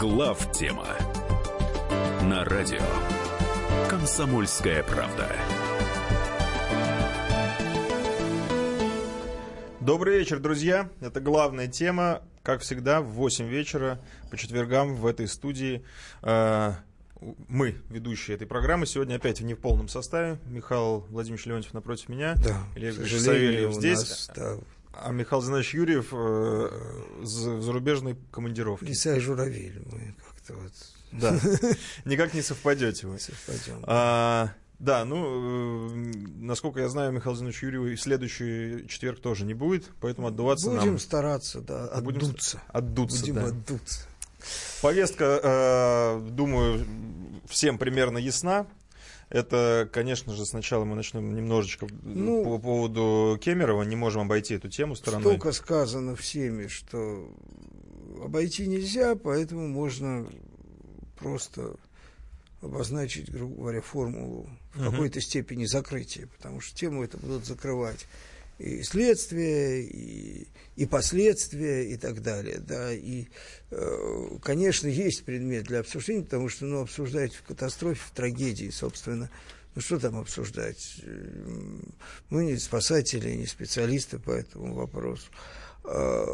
Глав тема на радио Комсомольская правда. Добрый вечер, друзья. Это главная тема, как всегда, в 8 вечера по четвергам в этой студии. Э, мы, ведущие этой программы, сегодня опять не в полном составе. Михаил Владимирович Леонтьев напротив меня. Да, Илья Савельев здесь. Нас, да, а Михаил Зинович Юрьев э, в зарубежной командировке. Лиса и журавель. Мы как-то вот... Да, никак не совпадете вы. Совпадем. А, да, ну, э, насколько я знаю, Михаил Зинович Юрьев следующий четверг тоже не будет, поэтому отдуваться Будем нам... стараться, да, Будем отдуться. Отдуться, Будем да. отдуться. Повестка, э, думаю, всем примерно ясна. Это, конечно же, сначала мы начнем немножечко Ну, по поводу Кемерова. Не можем обойти эту тему стороной. Столько сказано всеми, что обойти нельзя, поэтому можно просто обозначить, грубо говоря, формулу в какой-то степени закрытия, потому что тему это будут закрывать и следствие, и, и последствия, и так далее. Да, и, э, конечно, есть предмет для обсуждения, потому что ну, обсуждать в катастрофе, в трагедии, собственно, ну что там обсуждать? М, Мы не спасатели, не специалисты по этому вопросу. А,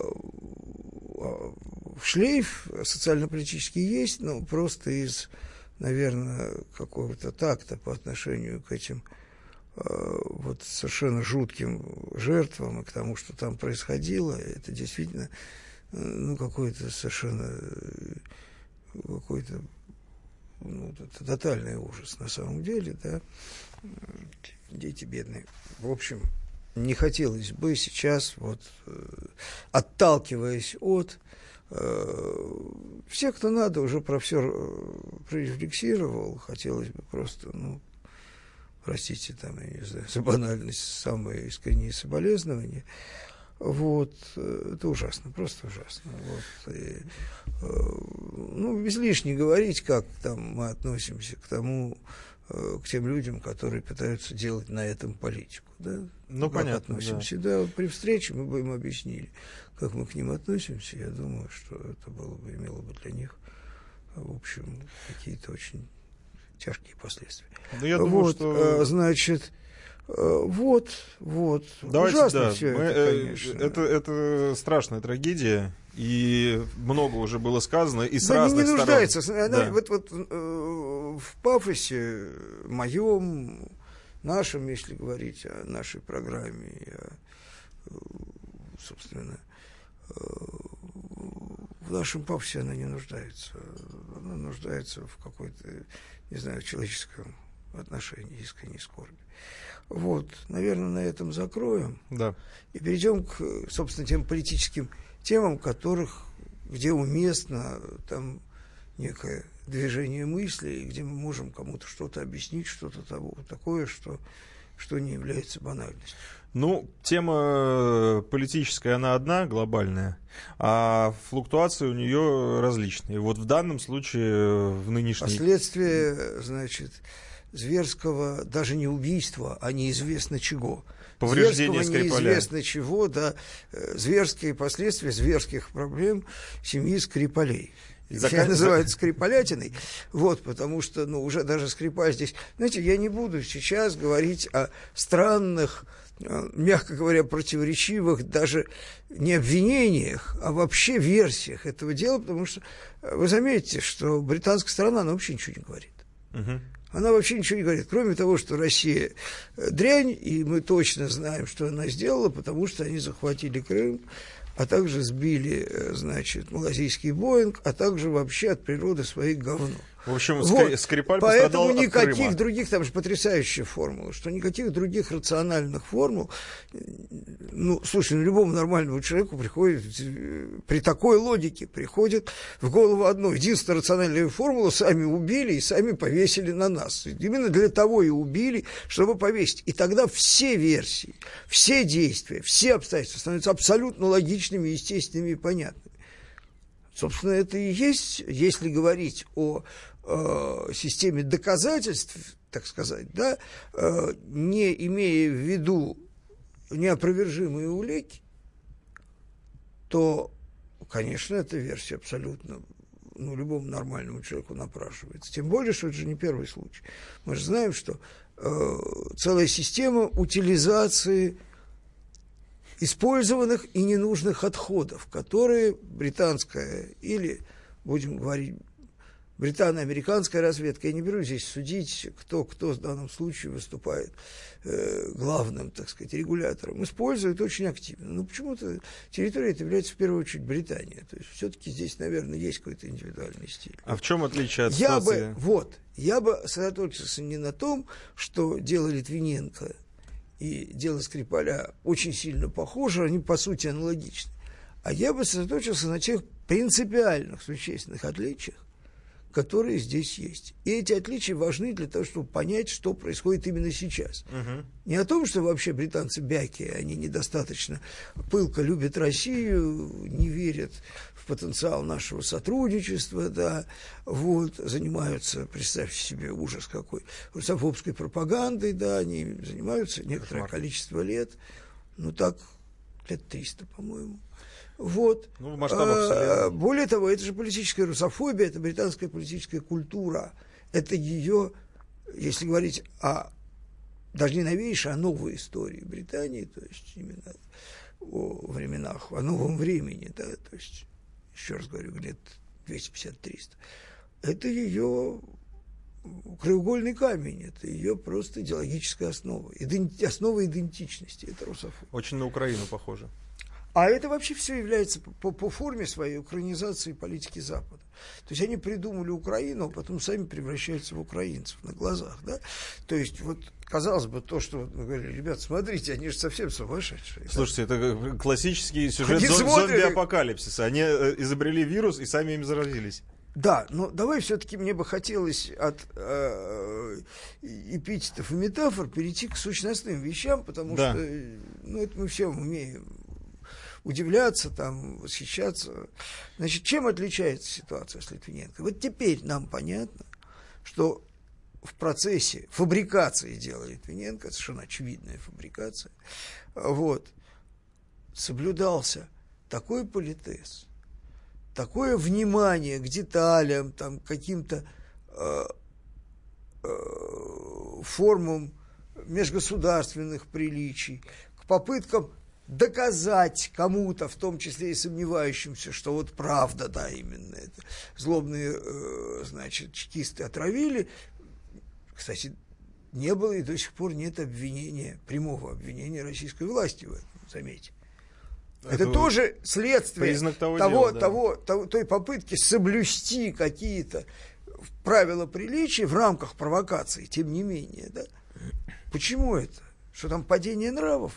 а, Шлейф социально-политический есть, но просто из, наверное, какого-то такта по отношению к этим вот совершенно жутким жертвам и к тому, что там происходило, это действительно э, ну, какой-то совершенно э, какой-то ну, тотальный ужас на самом деле, да, дети бедные. В общем, не хотелось бы сейчас, вот, э, отталкиваясь от э, все, кто надо, уже про все прорефлексировал, хотелось бы просто, ну, простите, там, я не знаю, за банальность, самые искренние соболезнования. Вот, э, это ужасно, просто ужасно. Вот, и, э, ну, излишне говорить, как там мы относимся к тому, э, к тем людям, которые пытаются делать на этом политику. Да? Ну, как понятно, относимся. Да. вот при встрече мы бы им объяснили, как мы к ним относимся. Я думаю, что это было бы, имело бы для них, в общем, какие-то очень тяжкие последствия. Ну, я думаю, вот, что... э, значит, э, вот, вот. Давайте, Ужасно да, все мы, это, э, конечно. это, это страшная трагедия, и много уже было сказано, и с Да не- разных не сторон. нуждается. Она Да. Вот, вот в пафосе моем, нашем, если говорить о нашей программе, э, собственно, в нашем пафосе она не нуждается. Она нуждается в какой-то, не знаю, человеческом отношении, искренней скорби. Вот, наверное, на этом закроем. Да. И перейдем к, собственно, тем политическим темам, которых, где уместно там некое движение мысли, где мы можем кому-то что-то объяснить, что-то такое, что, что не является банальностью. Ну, тема политическая, она одна, глобальная, а флуктуации у нее различные. Вот в данном случае, в нынешней... Последствия, значит, зверского, даже не убийства, а неизвестно чего. Повреждения Зверского Скрипаля. неизвестно чего, да, э, зверские последствия зверских проблем семьи Скрипалей. Зак- Я называю это скрипалятиной, вот, потому что, ну, уже даже скрипаль здесь... Знаете, я не буду сейчас говорить о странных, э, мягко говоря, противоречивых даже не обвинениях, а вообще версиях этого дела, потому что э, вы заметите, что британская сторона, она вообще ничего не говорит. Мгм. Она вообще ничего не говорит, кроме того, что Россия э, дрянь, и мы точно знаем, что она сделала, потому что они захватили Крым, а также сбили, э, значит, малазийский Боинг, а также вообще от природы своих говно. В общем, Вот. Скри- Скрипаль Поэтому никаких Крыма. других, там же потрясающая формула, что никаких других рациональных формул, ну, слушай, ну, любому нормальному человеку приходит, при такой логике приходит в голову одно, единственная рациональная формула, сами убили и сами повесили на нас. Именно для того и убили, чтобы повесить. И тогда все версии, все действия, все обстоятельства становятся абсолютно логичными, естественными и понятными. Собственно, это и есть, если говорить о э, системе доказательств, так сказать, да, э, не имея в виду неопровержимые улики, то, конечно, эта версия абсолютно ну, любому нормальному человеку напрашивается. Тем более, что это же не первый случай. Мы же знаем, что э, целая система утилизации использованных и ненужных отходов, которые британская или, будем говорить, британо-американская разведка, я не беру здесь судить, кто, кто в данном случае выступает э, главным, так сказать, регулятором, использует очень активно. Но почему-то территория это является в первую очередь Британия. То есть все-таки здесь, наверное, есть какой-то индивидуальный стиль. А в чем отличие от я ситуации? бы, Вот, я бы сосредоточился не на том, что дело Литвиненко и дело Скрипаля очень сильно похожи, они по сути аналогичны. А я бы сосредоточился на тех принципиальных существенных отличиях, которые здесь есть. И эти отличия важны для того, чтобы понять, что происходит именно сейчас. Угу. Не о том, что вообще британцы бяки, они недостаточно пылко любят Россию, не верят в потенциал нашего сотрудничества, да, вот, занимаются, представьте себе, ужас какой, русофобской пропагандой, да, они занимаются некоторое количество лет, ну так, лет 300, по-моему. Вот. Ну, в масштабах а, Более того, это же политическая русофобия, это британская политическая культура. Это ее, если говорить о даже не новейшей, а новой истории Британии, то есть именно о временах, о новом времени, да, то есть, еще раз говорю, лет 250-300. Это ее краеугольный камень, это ее просто идеологическая основа, иденти, основа идентичности, это русофобия. Очень на Украину похоже. А это вообще все является по, по форме своей украинизации политики Запада. То есть они придумали Украину, а потом сами превращаются в украинцев на глазах. Да? То есть вот казалось бы, то, что мы говорили, ребят, смотрите, они же совсем сумасшедшие. Слушайте, да? это классический сюжет зом- зомби-апокалипсиса. Они э, изобрели вирус и сами им заразились. Да, но давай все-таки мне бы хотелось от э, эпитетов и метафор перейти к сущностным вещам, потому да. что ну, это мы все умеем удивляться, там, восхищаться. Значит, чем отличается ситуация с Литвиненко? Вот теперь нам понятно, что в процессе фабрикации дела Литвиненко, совершенно очевидная фабрикация, вот, соблюдался такой политез, такое внимание к деталям, там, каким-то э, э, формам межгосударственных приличий, к попыткам доказать кому-то, в том числе и сомневающимся, что вот правда, да, именно это, злобные, э, значит, чекисты отравили. Кстати, не было и до сих пор нет обвинения, прямого обвинения российской власти в этом, заметьте. Это, это тоже следствие того, того, дела, да. того, того, той попытки соблюсти какие-то правила приличия в рамках провокации, тем не менее. Да? Почему это? Что там падение нравов?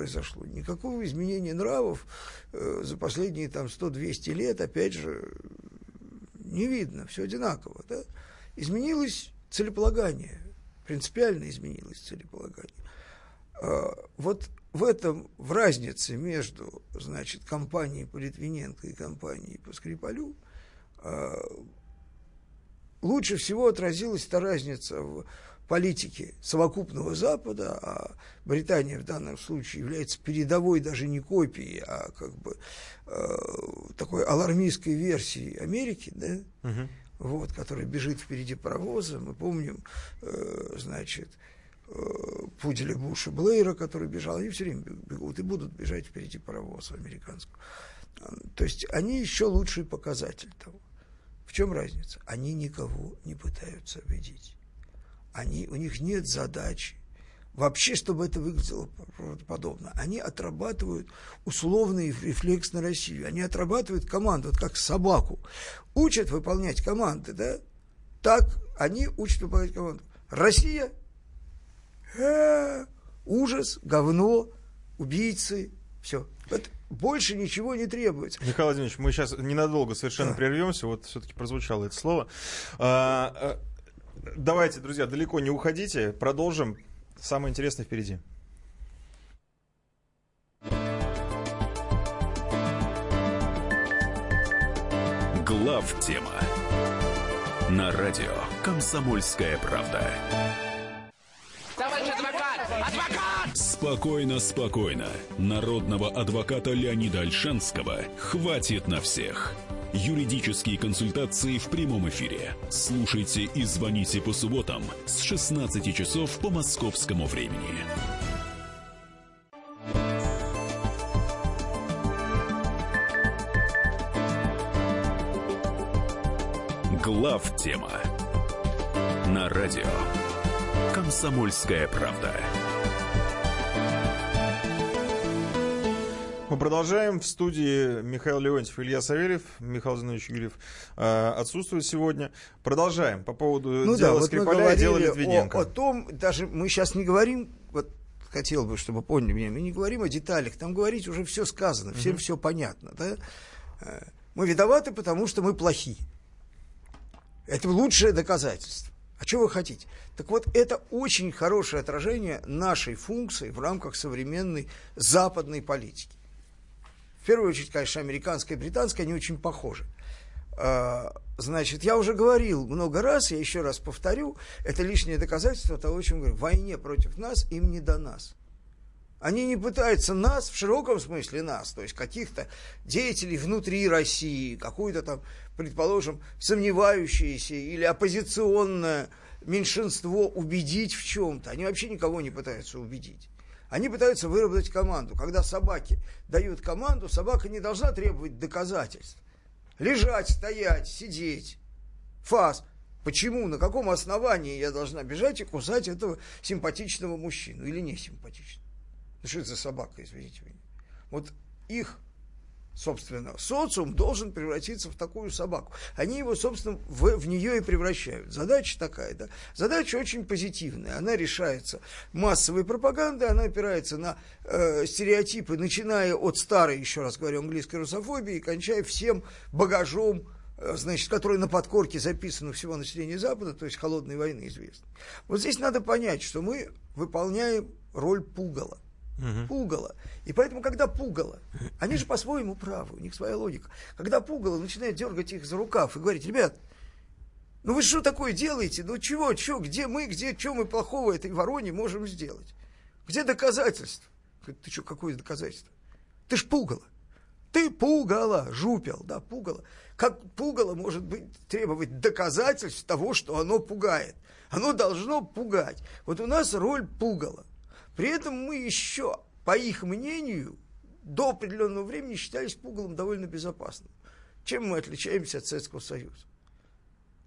Произошло. Никакого изменения нравов э, за последние там 100-200 лет, опять же, не видно, все одинаково. Да? Изменилось целеполагание, принципиально изменилось целеполагание. Э, вот в этом, в разнице между, значит, компанией по Литвиненко и компанией по Скрипалю, э, лучше всего отразилась эта разница в политики совокупного Запада, а Британия в данном случае является передовой даже не копией, а как бы э, такой алармистской версией Америки, да, угу. вот, которая бежит впереди паровоза. Мы помним, э, значит, э, пуделя Буша Блейра, который бежал, они все время бегут и будут бежать впереди паровоза американского. То есть они еще лучший показатель того. В чем разница? Они никого не пытаются обидеть они, у них нет задачи вообще, чтобы это выглядело подобно. Они отрабатывают условный рефлекс на Россию. Они отрабатывают команду, вот как собаку. Учат выполнять команды, да? Так они учат выполнять команду. Россия э, ужас, говно, убийцы, все. Вот больше ничего не требуется. Михаил Владимирович, мы сейчас ненадолго совершенно да. прервемся. Вот все-таки прозвучало это слово. А, а Давайте, друзья, далеко не уходите. Продолжим. Самое интересное впереди. Глав тема на радио Комсомольская правда. Товарищ адвокат! Адвокат! Спокойно, спокойно. Народного адвоката Леонида Альшанского хватит на всех. Юридические консультации в прямом эфире. Слушайте и звоните по субботам с 16 часов по московскому времени. Глав тема на радио Комсомольская правда. Мы продолжаем. В студии Михаил Леонтьев, Илья Савельев, Михаил Зинович Юрьев э, отсутствует сегодня. Продолжаем по поводу Ну да, дела вот мы Скрипаля и дела Литвиненко. о, о том, даже мы сейчас не говорим, вот хотел бы, чтобы поняли меня, мы не говорим о деталях, там говорить уже все сказано, всем все понятно. Да? Э, Мы виноваты, потому что мы плохи. Это лучшее доказательство. А что вы хотите? Так вот, это очень хорошее отражение нашей функции в рамках современной западной политики. Первую очередь, конечно, американская и британская, они очень похожи. А, Значит, я уже говорил много раз, я еще раз повторю, это лишнее доказательство того, о чем говорю. В войне против нас им не до нас. Они не пытаются нас, в широком смысле нас, то есть каких-то деятелей внутри России, какую-то там, предположим, сомневающееся или оппозиционное меньшинство убедить в чем-то. Они вообще никого не пытаются убедить. Они пытаются выработать команду. Когда собаке дают команду, собака не должна требовать доказательств. Лежать, стоять, сидеть. Фас. Почему, на каком основании я должна бежать и кусать этого симпатичного мужчину или не симпатичного? Ну что это за собака, извините меня? Вот их, собственно, социум должен превратиться в такую собаку. Они его, собственно, в, в нее и превращают. Задача такая, да? Задача очень позитивная. Она решается массовой пропагандой, она опирается на э, стереотипы, начиная от старой, еще раз говорю, английской русофобии, и кончая всем багажом э, значит, который на подкорке записан у всего населения Запада, то есть холодной войны известно. Вот здесь надо понять, что мы выполняем роль пугала пугало. И поэтому, когда пугало, они же по-своему правы, у них своя логика. Когда пугало начинает дергать их за рукав и говорить, ребят, ну вы что такое делаете? Ну чего, чего, где мы, где, что мы плохого этой вороне можем сделать? Где доказательства? Ты что, какое доказательство? Ты ж пугало. Ты пугало, жупел, да, пугало. Как пугало может быть требовать доказательств того, что оно пугает? Оно должно пугать. Вот у нас роль пугала. При этом мы еще, по их мнению, до определенного времени считались пугалом довольно безопасным. Чем мы отличаемся от Советского Союза?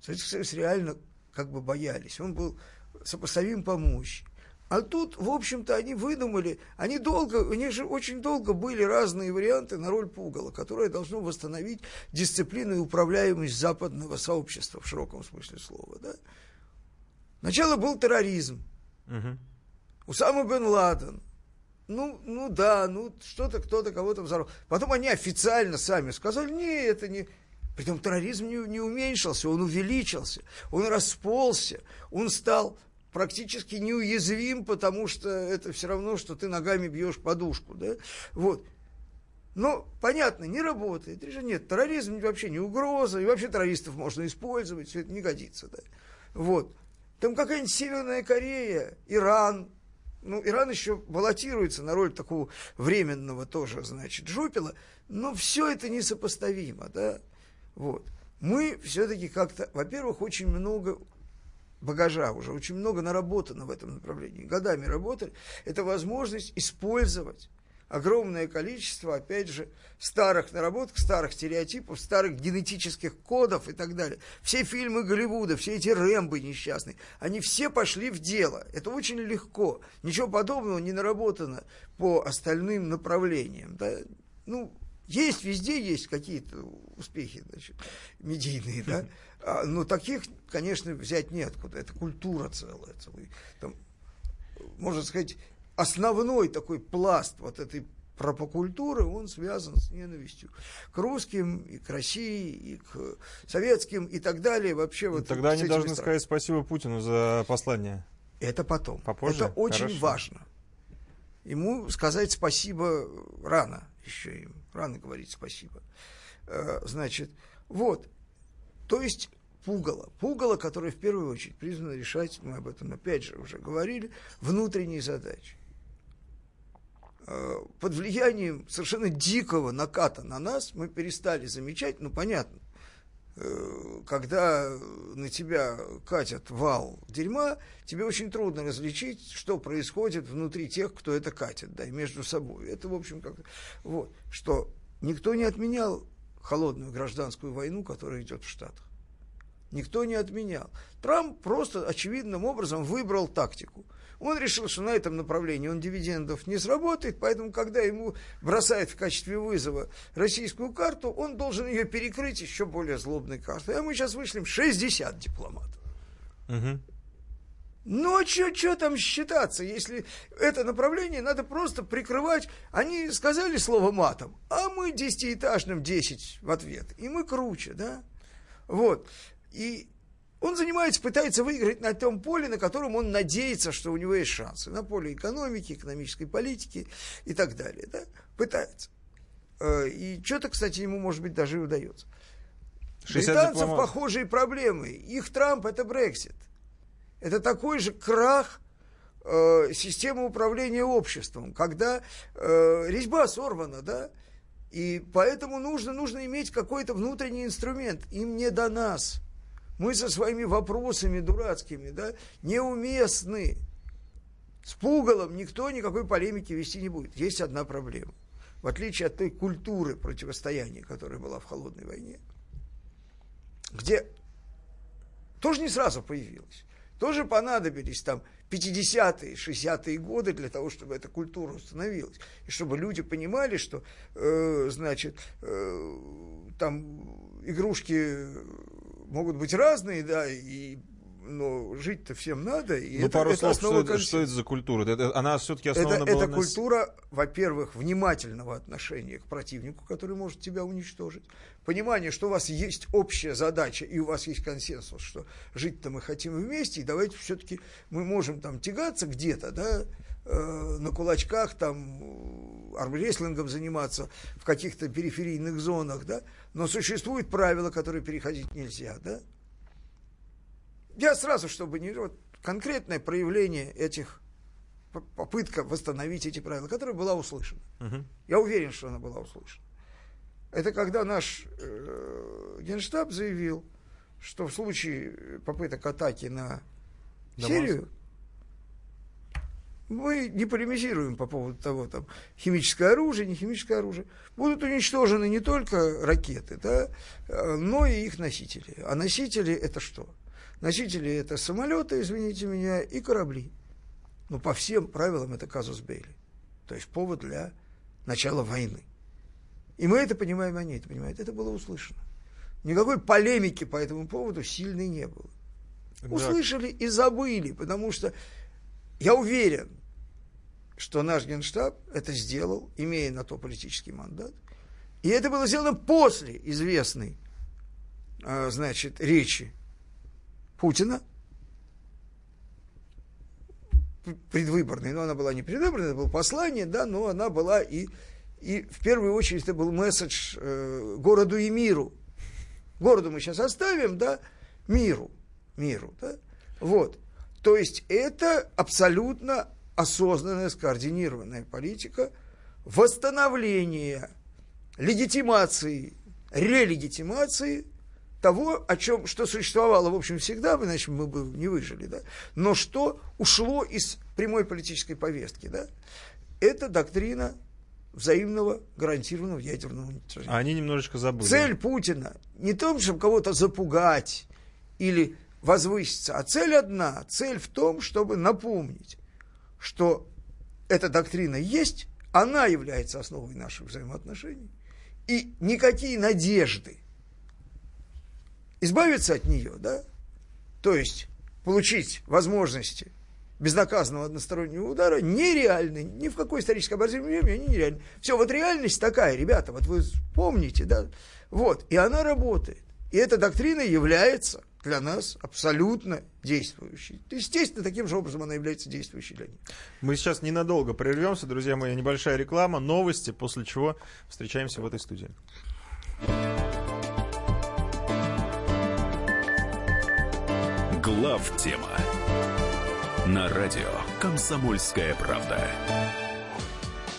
Советский Союз реально как бы боялись. Он был сопоставим по мощи. А тут, в общем-то, они выдумали, они долго, у них же очень долго были разные варианты на роль пугала, которое должно восстановить дисциплину и управляемость западного сообщества в широком смысле слова. Да? Сначала был терроризм. Мгм. Усама бен Ладен. Ну, ну да, ну что-то кто-то кого-то взорвал. Потом они официально сами сказали, не, это не... Притом терроризм не, не уменьшился, он увеличился, он расползся, он стал практически неуязвим, потому что это все равно, что ты ногами бьешь подушку. Да? Вот. Но, понятно, не работает. Решение нет, терроризм вообще не угроза, и вообще террористов можно использовать, все это не годится. Да? Вот. Там какая-нибудь Северная Корея, Иран, ну, Иран еще баллотируется на роль такого временного тоже, значит, жупела, но все это несопоставимо, да, вот. Мы все-таки как-то, во-первых, очень много багажа уже, очень много наработано в этом направлении, годами работали, это возможность использовать огромное количество, опять же, старых наработок, старых стереотипов, старых генетических кодов и так далее. Все фильмы Голливуда, все эти Рэмбы несчастные, они все пошли в дело. Это очень легко. Ничего подобного не наработано по остальным направлениям. Да? Ну, есть, везде есть какие-то успехи, значит, медийные, да, а, но таких, конечно, взять неоткуда. Это культура целая, целый, там, можно сказать, основной такой пласт вот этой пропокультуры, он связан с ненавистью к русским, и к России, и к советским, и так далее. Вообще вот Тогда они должны странами. сказать спасибо Путину за послание. Это потом. Попозже? Это очень Хорошо. важно. Ему сказать спасибо рано еще им. Рано говорить спасибо. Э, Значит, вот. То есть пугало. Пугало, которое в первую очередь призвано решать, мы об этом опять же уже говорили, внутренние задачи. Э, под влиянием совершенно дикого наката на нас мы перестали замечать, ну понятно, э, когда на тебя катят вал дерьма, тебе очень трудно различить, что происходит внутри тех, кто это катит, да, и между собой. Это, в общем, как вот, что никто не отменял холодную гражданскую войну, которая идет в Штатах. Никто не отменял. Трамп просто очевидным образом выбрал тактику. Он решил, что на этом направлении он дивидендов не сработает, поэтому, когда ему бросают в качестве вызова российскую карту, он должен ее перекрыть еще более злобной картой. А мы сейчас вышлем 60 дипломатов. Угу. Ну, а что там считаться, если это направление надо просто прикрывать? Они сказали слово матом, а мы десятиэтажным 10 в ответ. И мы круче, да? Вот. И он занимается, пытается выиграть на том поле, на котором он надеется, что у него есть шансы. На поле экономики, экономической политики и так далее. Да? Пытается. Э, и что-то, кстати, ему, может быть, даже и удается. Британцев дипломат. похожие проблемы. Их Трамп – это Брексит. Это такой же крах э, системы управления обществом, когда э, резьба сорвана, да, и поэтому нужно, нужно иметь какой-то внутренний инструмент. Им не до нас. Мы со своими вопросами дурацкими, да, неуместны. С пугалом никто никакой полемики вести не будет. Есть одна проблема. В отличие от той культуры противостояния, которая была в холодной войне, где тоже не сразу появилась. Тоже понадобились там 50-е, 60-е годы для того, чтобы эта культура установилась. И чтобы люди понимали, что, э, значит, э, там игрушки могут быть разные, да, и но жить-то всем надо. И ну, это, пару это слов, что это, что это за культура? Это, она все-таки основана это, была... Это культура, во-первых, внимательного отношения к противнику, который может тебя уничтожить. Понимание, что у вас есть общая задача, и у вас есть консенсус, что жить-то мы хотим вместе, и давайте все-таки мы можем там тягаться где-то, да, э, на кулачках, там, армрестлингом заниматься в каких-то периферийных зонах, да, но существуют правила, которые переходить нельзя, да. Я сразу, чтобы не... Вот, конкретное проявление этих попытка восстановить эти правила, которая была услышана. Угу. Я уверен, что она была услышана. Это когда наш э, генштаб заявил, что в случае попыток атаки на Дамаск. Сирию мы не полемизируем по поводу того, там, химическое оружие, не химическое оружие. Будут уничтожены не только ракеты, да, но и их носители. А носители это что? Носители это самолеты, извините меня, и корабли. Но по всем правилам это казус Бейли. То есть повод для начала войны. И мы это понимаем, они это понимают. Это было услышано. Никакой полемики по этому поводу сильной не было. Да. Услышали и забыли, потому что я уверен, что наш генштаб это сделал, имея на то политический мандат. И это было сделано после известной, а, значит, речи Путина, предвыборной, но она была не предвыборной, это было послание, да, но она была и, и в первую очередь это был месседж э, городу и миру. Городу мы сейчас оставим, да, миру, миру, да, вот. То есть это абсолютно осознанная, скоординированная политика восстановления, легитимации, релегитимации того, о чем, что существовало, в общем, всегда, иначе мы бы не выжили, да, но что ушло из прямой политической повестки, да, это доктрина взаимного гарантированного ядерного уничтожения. А они немножечко забыли. Цель Путина не том, чтобы кого-то запугать или возвыситься, а цель одна, цель в том, чтобы напомнить, что эта доктрина есть, она является основой наших взаимоотношений, и никакие надежды избавиться от нее, да, то есть получить возможности безнаказанного одностороннего удара нереальны. Ни в какой исторической обозримой времени они нереальны. Все, вот реальность такая, ребята, вот вы помните, да, вот, и она работает. И эта доктрина является для нас абсолютно действующей. Естественно, таким же образом она является действующей для них. Мы сейчас ненадолго прервемся, друзья мои, небольшая реклама, новости, после чего встречаемся в этой студии. Глав тема на радио Комсомольская правда.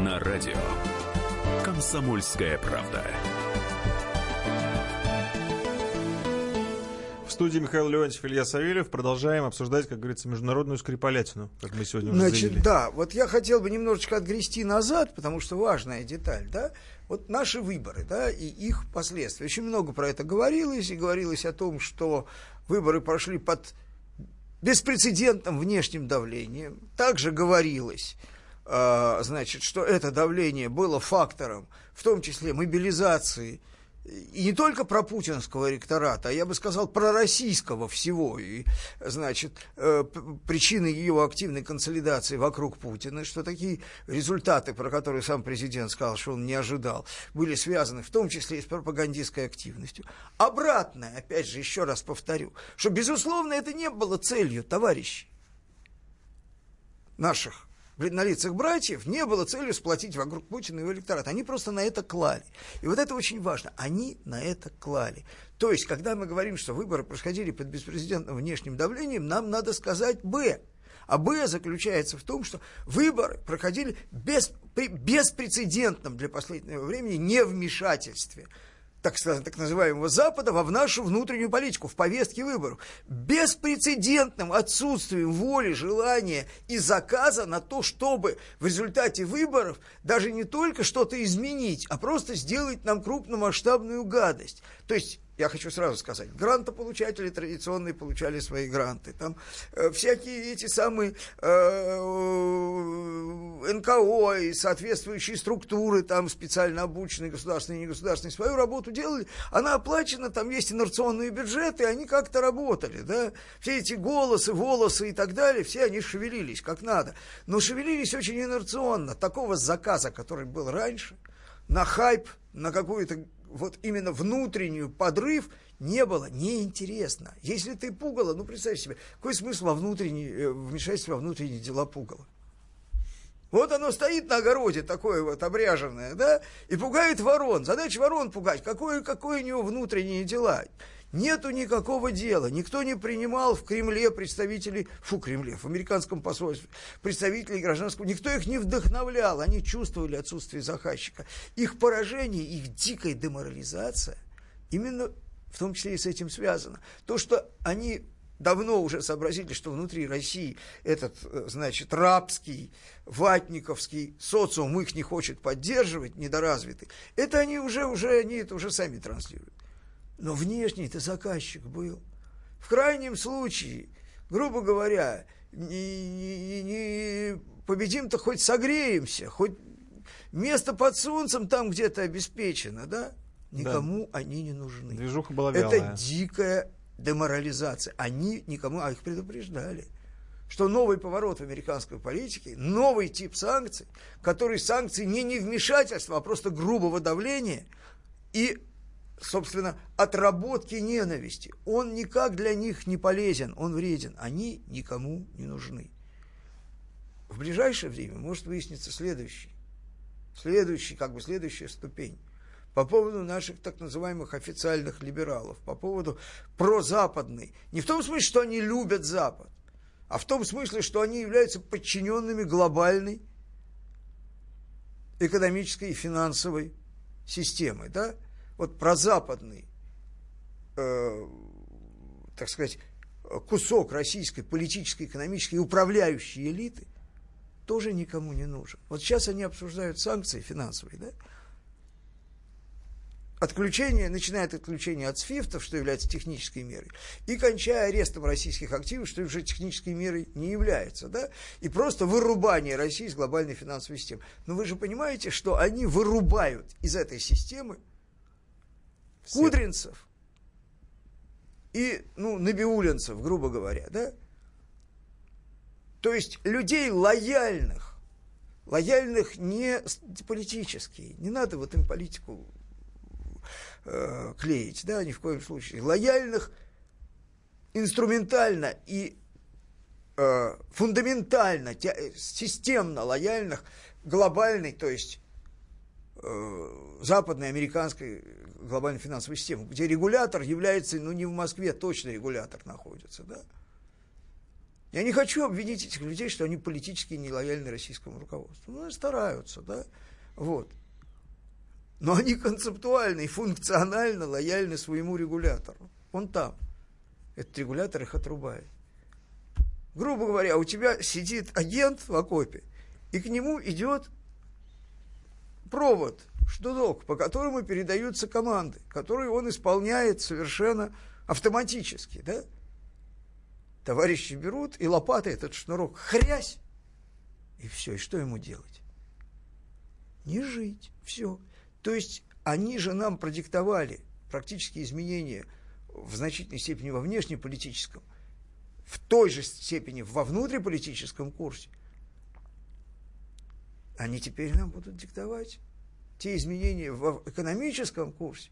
на радио Комсомольская правда. В студии Михаил Леонтьев, Илья Савельев. Продолжаем обсуждать, как говорится, международную скрипалятину, как мы сегодня уже Значит, заявили. да, вот я хотел бы немножечко отгрести назад, потому что важная деталь, да, вот наши выборы, да, и их последствия. Очень много про это говорилось, и говорилось о том, что выборы прошли под беспрецедентным внешним давлением. Также говорилось, значит, что это давление было фактором, в том числе мобилизации и не только про путинского ректората, а я бы сказал про российского всего. И, значит, э, причины его активной консолидации вокруг Путина, что такие результаты, про которые сам президент сказал, что он не ожидал, были связаны в том числе и с пропагандистской активностью. Обратное, опять же, еще раз повторю, что, безусловно, это не было целью, товарищи, наших бледнолицых братьев не было целью сплотить вокруг Путина его электорат. Они просто на это клали. И вот это очень важно. Они на это клали. То есть, когда мы говорим, что выборы происходили под беспрецедентным внешним давлением, нам надо сказать «Б». А «Б» заключается в том, что выборы проходили без, при беспрецедентном для последнего времени невмешательстве так, сказать, так называемого Запада во в нашу внутреннюю политику, в повестке выборов. Беспрецедентным отсутствием воли, желания и заказа на то, чтобы в результате выборов даже не только что-то изменить, а просто сделать нам крупномасштабную гадость. То есть я хочу сразу сказать, грантополучатели традиционные получали свои гранты. Там э, всякие эти самые э, НКО и соответствующие структуры, там специально обученные государственные и негосударственные, свою работу делали. Она оплачена, там есть инерционные бюджеты, они как-то работали. Да? Все эти голосы, волосы и так далее, все они шевелились как надо. Но шевелились очень инерционно. Такого заказа, который был раньше, на хайп, на какую-то вот именно внутреннюю подрыв не было, неинтересно. Если ты пугало, ну представь себе, какой смысл во внутренней, э, вмешательстве во внутренние дела пугала? Вот оно стоит на огороде, такое вот обряженное, да, и пугает ворон. Задача ворон пугать. Какое, какое у него внутренние дела? Нету никакого дела. Никто не принимал в Кремле представителей, фу, Кремле, в американском посольстве, представителей гражданского, никто их не вдохновлял. Они чувствовали отсутствие заказчика. Их поражение, их дикая деморализация именно в том числе и с этим связано. То, что они давно уже сообразили, что внутри России этот, э, значит, рабский, ватниковский социум их не хочет поддерживать, недоразвитый, это они уже, уже, они это уже сами транслируют. Но внешний это заказчик был. В крайнем случае, грубо говоря, не, не, не победим-то хоть согреемся, хоть место под солнцем там где-то обеспечено, да? Никому да. они не нужны. Движуха была вялая. Это дикая деморализация. Они никому, а их предупреждали, что новый поворот в американской политике, новый тип санкций, который санкции не невмешательства, а просто грубого давления и, собственно, отработки ненависти. Он никак для них не полезен, он вреден. Они никому не нужны. В ближайшее время может выясниться следующий, следующий, как бы следующая ступень по поводу наших так называемых официальных либералов, по поводу прозападной. Не в том смысле, что они любят Запад, а в том смысле, что они являются подчиненными глобальной экономической и финансовой системы. Да? Вот прозападный, э, так сказать, кусок российской политической, экономической и управляющей элиты тоже никому не нужен. Вот сейчас они обсуждают санкции финансовые, да? отключение, начиная от отключения от свифтов, что является технической мерой, и кончая арестом российских активов, что уже технической мерой не является, да, и просто вырубание России из глобальной финансовой системы. Но вы же понимаете, что они вырубают из этой системы Всех. кудринцев и, ну, набиулинцев, грубо говоря, да, то есть людей лояльных, лояльных не политически, не надо вот им политику э, клеить, да, ни в коем случае. Лояльных инструментально и э, фундаментально, те, системно лояльных глобальной, то есть э, западной, американской глобальной финансовой системы, где регулятор является, ну не в Москве, точно регулятор находится, да. Я не хочу обвинить этих людей, что они политически нелояльны российскому руководству. Ну, они стараются, да, вот но они концептуально и функционально лояльны своему регулятору. Он там. Этот регулятор их отрубает. Грубо говоря, у тебя сидит агент в окопе, и к нему идет провод, штудок, по которому передаются команды, которые он исполняет совершенно автоматически, да? Товарищи берут и лопатой этот шнурок хрясь, и все, и что ему делать? Не жить, все. То есть они же нам продиктовали практически изменения в значительной степени во внешнеполитическом, в той же степени во внутриполитическом курсе. Они теперь нам будут диктовать те изменения в экономическом курсе.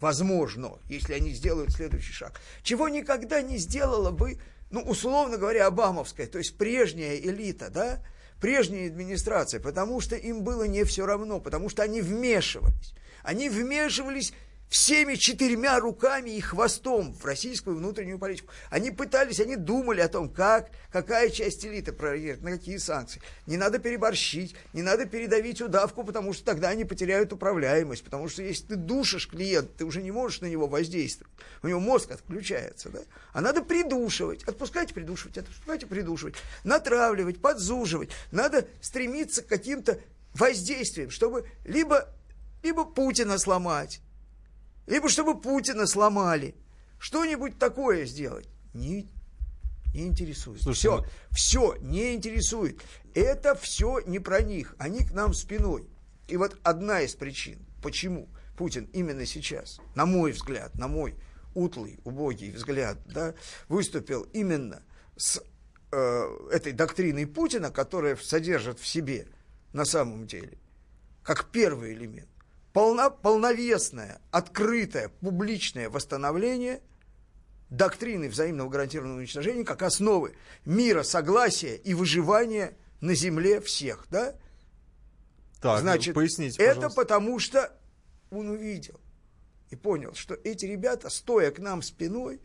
Возможно, если они сделают следующий шаг. Чего никогда не сделала бы, ну, условно говоря, Обамовская, то есть прежняя элита, да, прежняя администрация, потому что им было не все равно, потому что они вмешивались. Они вмешивались всеми четырьмя руками и хвостом в российскую внутреннюю политику. Они пытались, они думали о том, как, какая часть элиты прореагирует, на какие санкции. Не надо переборщить, не надо передавить удавку, потому что тогда они потеряют управляемость. Потому что если ты душишь клиента, ты уже не можешь на него воздействовать. У него мозг отключается. Да? А надо придушивать. Отпускайте придушивать, отпускайте придушивать. Натравливать, подзуживать. Надо стремиться к каким-то воздействиям, чтобы либо, либо Путина сломать, либо чтобы Путина сломали. Что-нибудь такое сделать. Не, не интересует. Слушай, все, ну... все не интересует. Это все не про них. Они к нам спиной. И вот одна из причин, почему Путин именно сейчас, на мой взгляд, на мой утлый, убогий взгляд, да, выступил именно с э, этой доктриной Путина, которая содержит в себе на самом деле, как первый элемент, полно, полновесное, открытое, публичное восстановление доктрины взаимного гарантированного уничтожения как основы мира, согласия и выживания на земле всех, да? Так, Значит, поясните, это пожалуйста. потому что он увидел и понял, что эти ребята, стоя к нам спиной,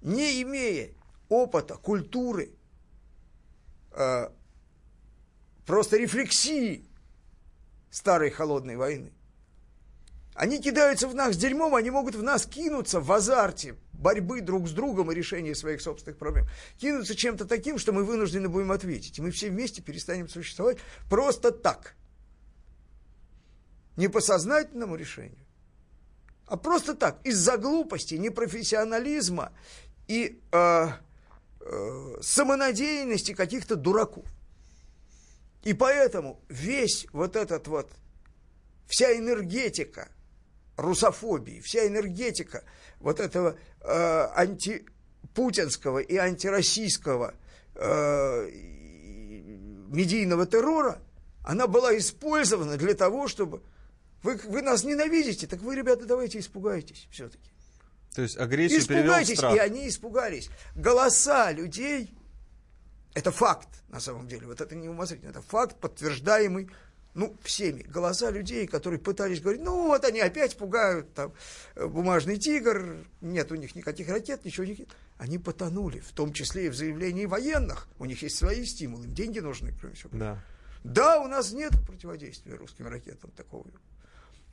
не имея опыта, культуры, э, просто рефлексии старой холодной войны, они кидаются в нас дерьмом, они могут в нас кинуться в азарте борьбы друг с другом и решения своих собственных проблем. Кинуться чем-то таким, что мы вынуждены будем ответить. И мы все вместе перестанем существовать просто так. Не по сознательному решению, а просто так, из-за глупости, непрофессионализма и э, э, самонадеянности каких-то дураков. И поэтому весь вот этот вот, вся энергетика – русофобии, вся энергетика вот этого э, антипутинского и антироссийского э, медийного террора, она была использована для того, чтобы... Вы, вы нас ненавидите, так вы, ребята, давайте испугайтесь все-таки. То есть агрессию Испугайтесь, страх. и они испугались. Голоса людей, это факт на самом деле, вот это не умозрительно, это факт, подтверждаемый ну, всеми, голоса людей, которые пытались говорить, ну, вот они опять пугают, там, бумажный тигр, нет у них никаких ракет, ничего не Они потонули, в том числе и в заявлении военных. У них есть свои стимулы, им деньги нужны, кроме всего. Да. да, у нас нет противодействия русским ракетам такого.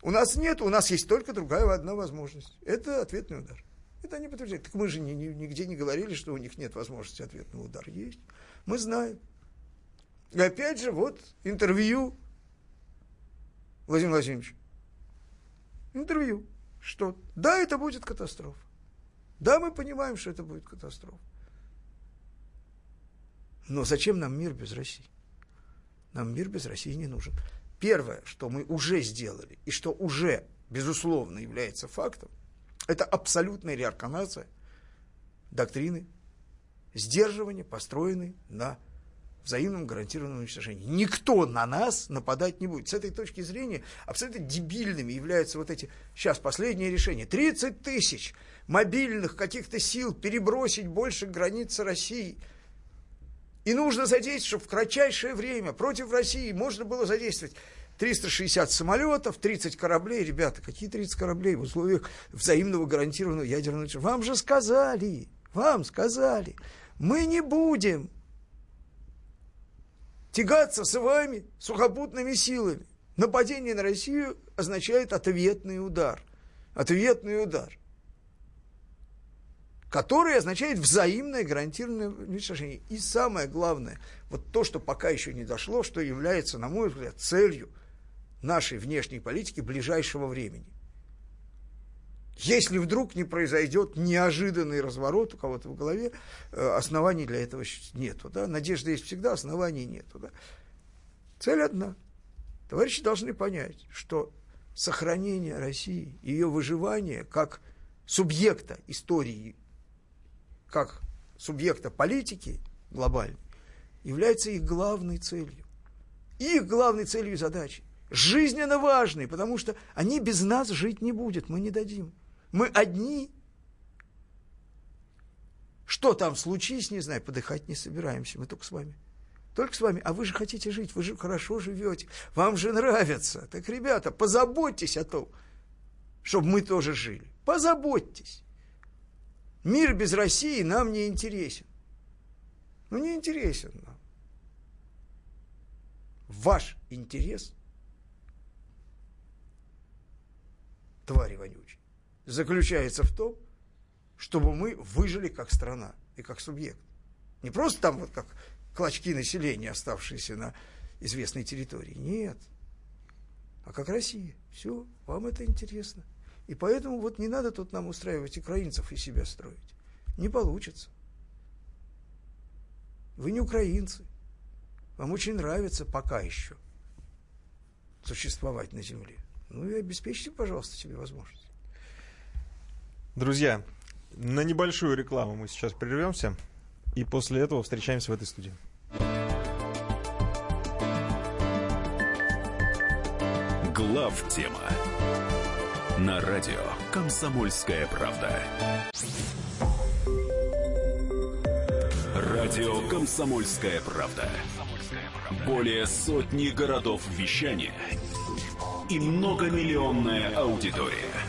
У нас нет, у нас есть только другая одна возможность. Это ответный удар. Это они подтверждают. Так мы же ни, ни, нигде не говорили, что у них нет возможности ответного удара. Есть. Мы знаем. И опять же, вот интервью Владимир Владимирович. Интервью. что да, это будет катастрофа. Да, мы понимаем, что это будет катастрофа. Но зачем нам мир без России? Нам мир без России не нужен. Первое, что мы уже сделали, и что уже, безусловно, является фактом, это абсолютная реарканация доктрины сдерживания, построенной на взаимном гарантированном уничтожении. Никто на нас нападать не будет. С этой точки зрения абсолютно дебильными являются вот эти, сейчас последнее решение, 30 тысяч мобильных каких-то сил перебросить больше границы России. И нужно задействовать, чтобы в кратчайшее время против России можно было задействовать 360 самолетов, 30 кораблей. Ребята, какие 30 кораблей в условиях взаимного гарантированного ядерного? Вам же сказали, вам сказали, мы не будем тягаться с вами сухопутными силами. Нападение на Россию означает ответный удар. Ответный удар. Который означает взаимное гарантированное уничтожение. И самое главное, вот то, что пока еще не дошло, что является, на мой взгляд, целью нашей внешней политики ближайшего времени. Если вдруг не произойдет неожиданный разворот у кого-то в голове, э, оснований для этого нету. Да? Надежда есть всегда, оснований нету. Да? Цель одна. Товарищи должны понять, что сохранение России, ее выживание как субъекта истории, как субъекта политики глобальной, является их главной целью. Их главной целью и задачей. Жизненно важной, потому что они без нас жить не будут, мы не дадим. Мы одни. Что там случись, не знаю, подыхать не собираемся, мы только с вами. Только с вами. А вы же хотите жить, вы же хорошо живете, вам же нравится. Так, ребята, позаботьтесь о том, чтобы мы тоже жили. Позаботьтесь. Мир без России нам не интересен. Ну, не интересен нам. Ваш интерес, твари вонючие, заключается в том, чтобы мы выжили как страна и как субъект. Не просто там вот как клочки населения, оставшиеся на известной территории. Нет. А как Россия. Все, вам это интересно. И поэтому вот не надо тут нам устраивать украинцев и себя строить. Не получится. Вы не украинцы. Вам очень нравится пока еще существовать на земле. Ну и обеспечьте, пожалуйста, себе возможность. Друзья, на небольшую рекламу мы сейчас прервемся. И после этого встречаемся в этой студии. Глав тема на радио Комсомольская правда. Радио Комсомольская правда. Более сотни городов вещания и многомиллионная аудитория.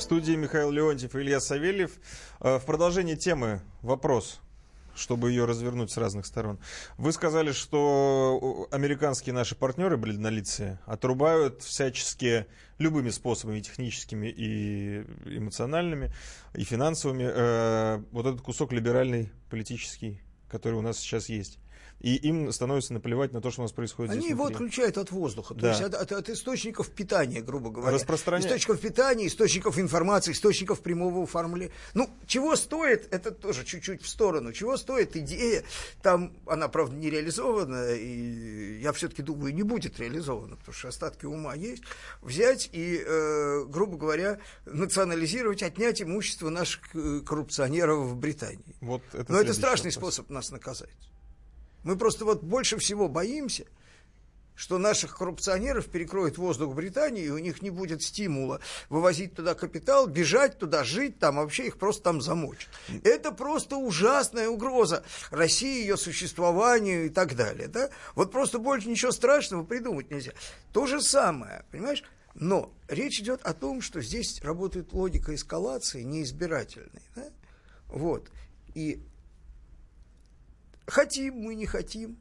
Студии Михаил Леонтьев и Илья Савельев. Э, в продолжении темы вопрос чтобы ее развернуть с разных сторон. Вы сказали, что американские наши партнеры бледнолицые отрубают всячески любыми способами, техническими и эмоциональными, и финансовыми, э, вот этот кусок либеральный политический, который у нас сейчас есть и им становится наплевать на то, что у нас происходит Они здесь его внутри. отключают от воздуха, Да. то есть от, от- от источников питания, грубо говоря. Распространя- Источников питания, источников информации, источников прямого оформления. Ну, чего стоит, это тоже чуть-чуть в сторону, чего стоит идея, там она, правда, не реализована, и я все-таки думаю, не будет реализована, потому что остатки ума есть, взять и, э, грубо говоря, национализировать, отнять имущество наших э, коррупционеров в Британии. Вот это Но это страшный вопрос. способ нас наказать. Мы просто вот больше всего боимся что наших коррупционеров перекроет воздух Британии, и у них не будет стимула вывозить туда капитал, бежать туда, жить там, а вообще их просто там замочат. Это просто ужасная угроза России, ее существованию и так далее. Да? Вот просто больше ничего страшного придумать нельзя. То же самое, понимаешь? Но речь идет о том, что здесь работает логика эскалации неизбирательной. Да? Вот. И хотим мы, не хотим,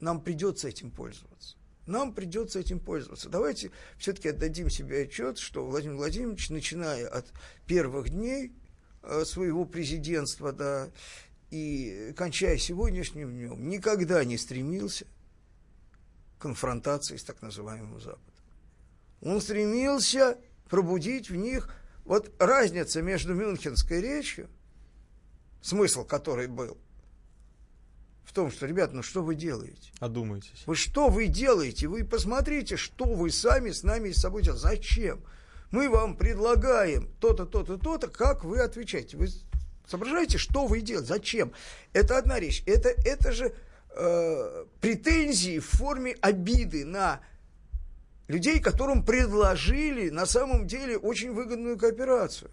нам придется этим пользоваться. Нам придется этим пользоваться. Давайте все-таки отдадим себе отчет, что Владимир Владимирович, начиная от первых дней э, своего президентства, да, и кончая сегодняшним днем, никогда не стремился к конфронтации с так называемым Западом. Он стремился пробудить в них вот разница между мюнхенской речью, смысл которой был, в том, что, ребят, ну что вы делаете? Одумайтесь. Вы что вы делаете? Вы посмотрите, что вы сами с нами и с собой делаете. Зачем? Мы вам предлагаем то-то, то-то, то-то, как вы отвечаете? Вы соображаете, что вы делаете? Зачем? Это одна вещь. Это, это же э, претензии в форме обиды на людей, которым предложили на самом деле очень выгодную кооперацию.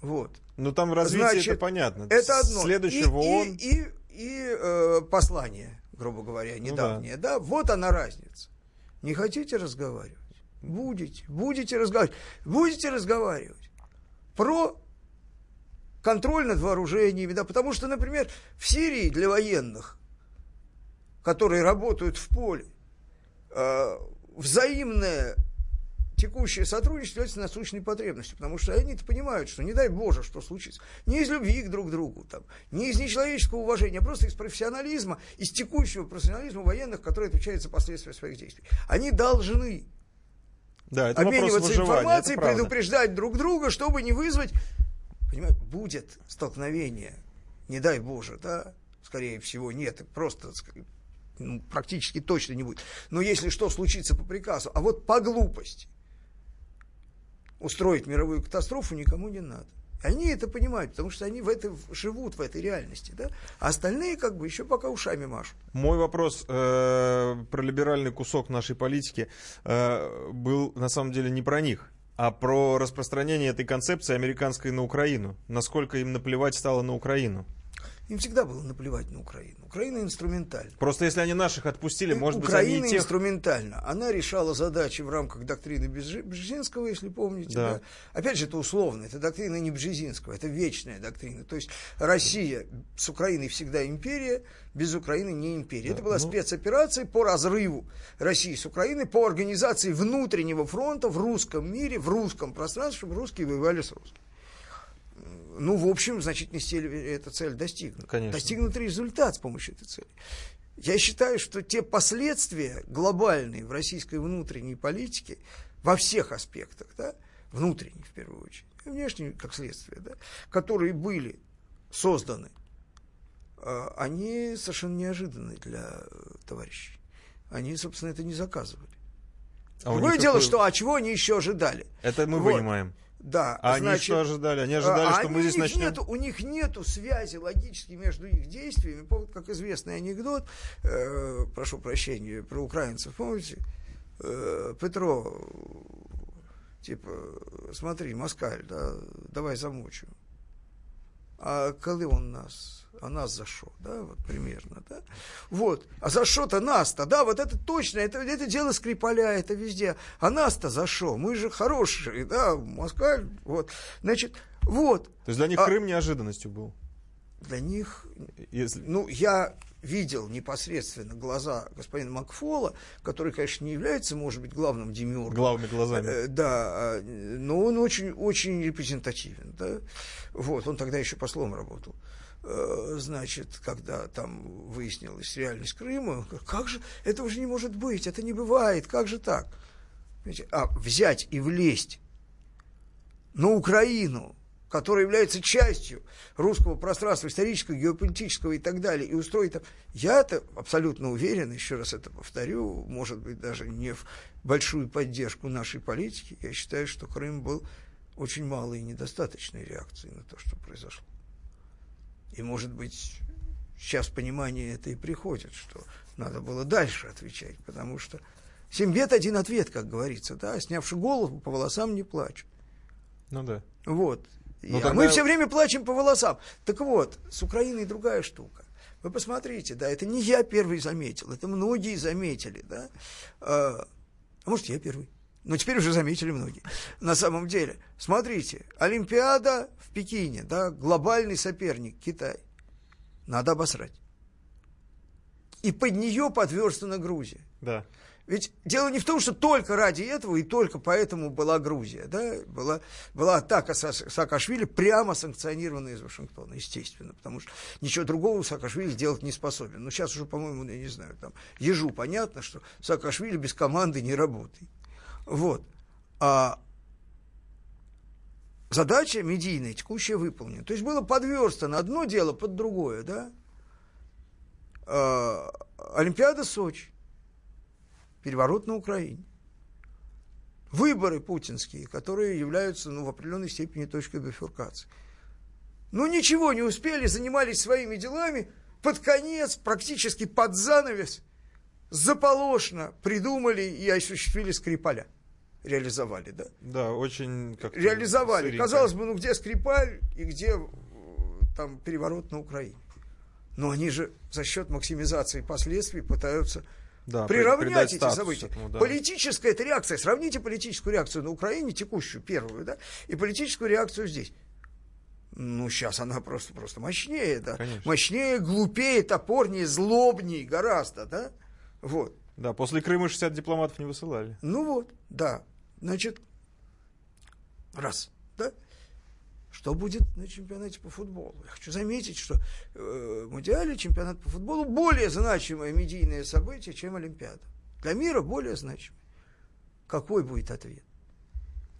Вот. Ну там развитие Значит, это понятно. Это одно. Следующего и, ООН. И, и, и э, послание, грубо говоря, недавнее. да. да, вот она разница. Не хотите разговаривать? Будете, будете разговаривать. Будете разговаривать про контроль над вооружениями, да, потому что, например, в Сирии для военных, которые работают в поле, э, взаимное текущее сотрудничество является насущной потребностью, потому что они-то понимают, что не дай Боже, что случится. Не из любви к друг другу, там, не из нечеловеческого уважения, а просто из профессионализма, из текущего профессионализма военных, которые отвечают за последствия своих действий. Они должны да, это обмениваться информацией, это предупреждать друг друга, чтобы не вызвать, понимаете, будет столкновение, не дай Боже, да, скорее всего, нет, просто ну, практически точно не будет. Но если что случится по приказу, а вот по глупости, устроить мировую катастрофу никому не надо. Они это понимают, потому что они в это, живут в этой реальности, да? А остальные как бы еще пока ушами машут. Мой вопрос э, про либеральный кусок нашей политики э, был на самом деле не про них, а про распространение этой концепции американской на Украину. Насколько им наплевать стало на Украину? Им всегда было наплевать на Украину. Украина инструментальна. Просто если они наших отпустили, может Украина быть, они тех... инструментальна. Она решала задачи в рамках доктрины Бжезинского, если помните. Да. Да. Опять же, это условно. Это доктрина не Бжезинского, это вечная доктрина. То есть Россия с Украиной всегда империя, без Украины не империя. Да, это была ну... спецоперация по разрыву России с Украиной, по организации внутреннего фронта в русском мире, в русском пространстве, чтобы русские воевали с русскими ну, в общем, в значительной степени эта цель достигнута. Конечно. Достигнут результат с помощью этой цели. Я считаю, что те последствия глобальные в российской внутренней политике во всех аспектах, да, внутренней в первую очередь, и внешней как следствие, да, которые были созданы, а, они совершенно неожиданны для товарищей. Они, собственно, это не заказывали. А Другое дело, какой... что, а чего они еще ожидали? Это мы вот. понимаем. Да, а значит, они что ожидали? Они ожидали, а, что мы здесь начнем... Нету, у них нету связи логически между их действиями. Помните, как известный анекдот, э, прошу прощения, про украинцев, помните? Э, Петро, типа, смотри, Москаль, да, давай замучу. А коли он нас а нас за что, да, вот примерно, да. Вот, а за что-то нас-то, да, вот это точно, это, это дело Скрипаля, это везде, а нас-то за что, мы же хорошие, да, Москва, вот, значит, вот. То есть для них а, Крым неожиданностью был? Для них, Если... ну, я видел непосредственно глаза господина Макфола, который, конечно, не является, может быть, главным демиургом. Главными глазами. Э, да, но он очень, очень репрезентативен. Да? Вот, он тогда еще послом работал. Э, значит, когда там выяснилась реальность Крыма, как же, это уже не может быть, это не бывает, как же так? А взять и влезть на Украину, которая является частью русского пространства, исторического, геополитического и так далее, и устроить там... Я-то абсолютно уверен, еще раз это повторю, может быть, даже не в большую поддержку нашей политики, я считаю, что Крым был очень малой и недостаточной реакцией на то, что произошло. И, может быть, сейчас понимание это и приходит, что надо было дальше отвечать, потому что семь бед один ответ, как говорится, да, снявши голову, по волосам не плачут. Ну да. Вот. Ну, И- тогда- А мы все время плачем по волосам. Так вот, с Украиной другая штука. Вы посмотрите, да, это не я первый заметил, это многие заметили, да. А, а может, я первый. Но теперь уже заметили многие. На самом деле, смотрите, Олимпиада в Пекине, да, глобальный соперник Китай. Надо обосрать. И под нее подверстана Грузия. Да. Ведь дело не в том, что только ради этого и только поэтому была Грузия. Да? Была, была атака Са- Саакашвили, прямо санкционированная из Вашингтона, естественно, потому что ничего другого Саакашвили сделать не способен. Но сейчас уже, по-моему, я не знаю, там, ежу понятно, что Саакашвили без команды не работает. Вот. А задача медийная, текущая выполнена. То есть было подверстано одно дело под другое, да? А, Олимпиада Сочи переворот на Украине. Выборы путинские, которые являются ну, в определенной степени точкой бифуркации. Ну ничего не успели, занимались своими делами, под конец, практически под занавес, заполошно придумали и осуществили Скрипаля. Реализовали, да? Да, очень как Реализовали. Казалось бы, ну где Скрипаль и где э, там переворот на Украине. Но они же за счет максимизации последствий пытаются да, при- приравнять эти события. этому, да. Политическая это реакция. Сравните политическую реакцию на Украине, текущую, первую, да, и политическую реакцию здесь. Ну, сейчас она просто, просто мощнее, да. Конечно. Мощнее, глупее, топорнее, злобнее гораздо, да. Вот. Да, после Крыма 60 дипломатов не высылали. Ну вот, да. Значит, раз, да? Что будет на чемпионате по футболу? Я хочу заметить, что э, Мундиале чемпионат по футболу более значимое медийное событие, чем Олимпиада. Для мира более значимое. Какой будет ответ?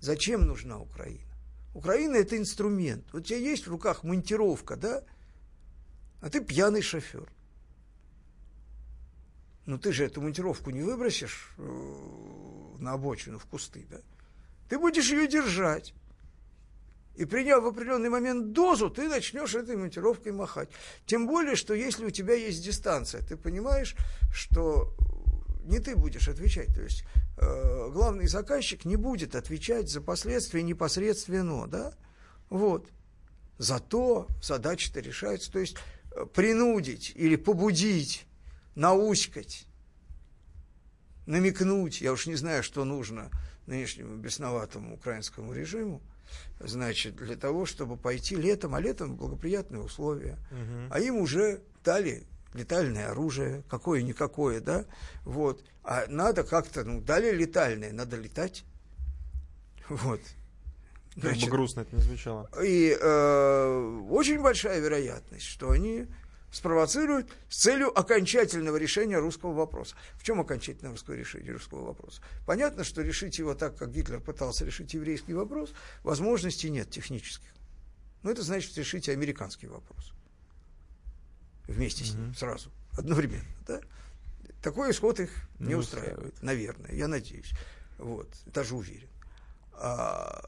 Зачем нужна Украина? Украина это инструмент. Вот у тебя есть в руках монтировка, да? А ты пьяный шофер. Ну ты же эту монтировку не выбросишь э, на обочину, в кусты, да? Ты будешь ее держать. И приняв в определенный момент дозу, ты начнешь этой монтировкой махать. Тем более, что если у тебя есть дистанция, ты понимаешь, что не ты будешь отвечать. То есть э, главный заказчик не будет отвечать за последствия непосредственно, да? Вот. Зато задача-то решается. То есть э, принудить или побудить, науськать, намекнуть, я уж не знаю, что нужно нынешнему бесноватому украинскому режиму, значит, для того, чтобы пойти летом, а летом благоприятные условия, а им уже дали летальное оружие, какое-никакое, да, вот, а надо как-то, ну, дали летальное, надо летать, вот. Как бы Значит, грустно это не звучало. и э, очень большая вероятность, что они спровоцируют с целью окончательного решения русского вопроса. В чем окончательное русское решение русского вопроса? Понятно, что решить его так, как Гитлер пытался решить еврейский вопрос, возможностей нет технических. Но это значит решить американский вопрос. Вместе с ним, сразу, одновременно. Да? Такой исход их не, Не устраивает, наверное, я надеюсь. Вот, даже уверен. А,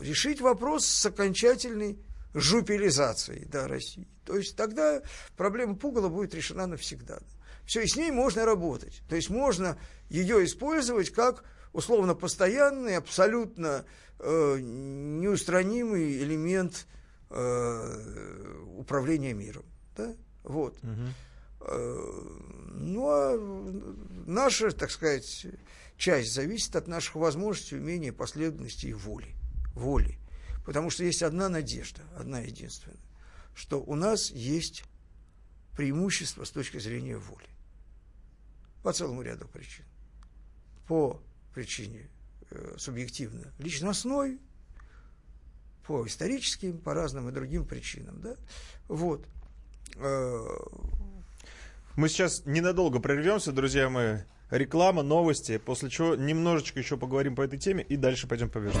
решить вопрос с окончательной жупелизацией да, России. То есть тогда проблема пугала будет решена навсегда. Все, и с ней можно работать. То есть можно ее использовать как условно постоянный, абсолютно э, неустранимый элемент э, управления миром. Да? Вот. Э, Ну, а наша, так сказать, часть зависит от наших возможностей, умения, последовательности и воли. Воли. Потому что есть одна надежда, одна единственная, что у нас есть преимущество с точки зрения воли. По целому ряду причин. По причине э, субъективно личностной, по историческим, по разным и другим причинам. Да? Вот. Э, Мы сейчас ненадолго прервемся, друзья мои. Реклама, новости, после чего немножечко еще поговорим по этой теме и дальше пойдем по версту.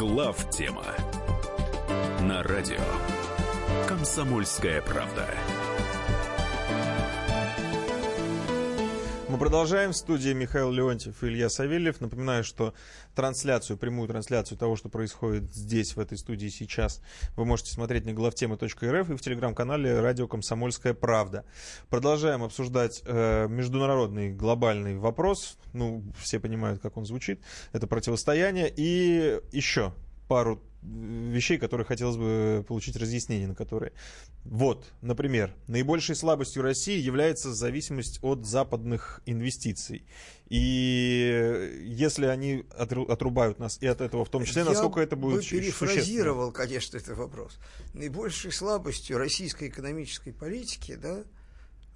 Глав тема на радио Комсомольская правда. Мы продолжаем. В студии Михаил Леонтьев и Илья Савельев. Напоминаю, что трансляцию, прямую трансляцию того, что происходит здесь, в этой студии сейчас, вы можете смотреть на главтема.рф и в телеграм-канале «Радио Комсомольская правда». Продолжаем обсуждать э, международный глобальный вопрос. Ну, все понимают, как он звучит. Это противостояние. И еще пару вещей, которые хотелось бы получить разъяснение на которые. Вот, например, наибольшей слабостью России является зависимость от западных инвестиций. И если они отрубают нас и от этого в том числе, насколько Я это будет бы перефразировал, конечно, этот вопрос. Наибольшей слабостью российской экономической политики, да,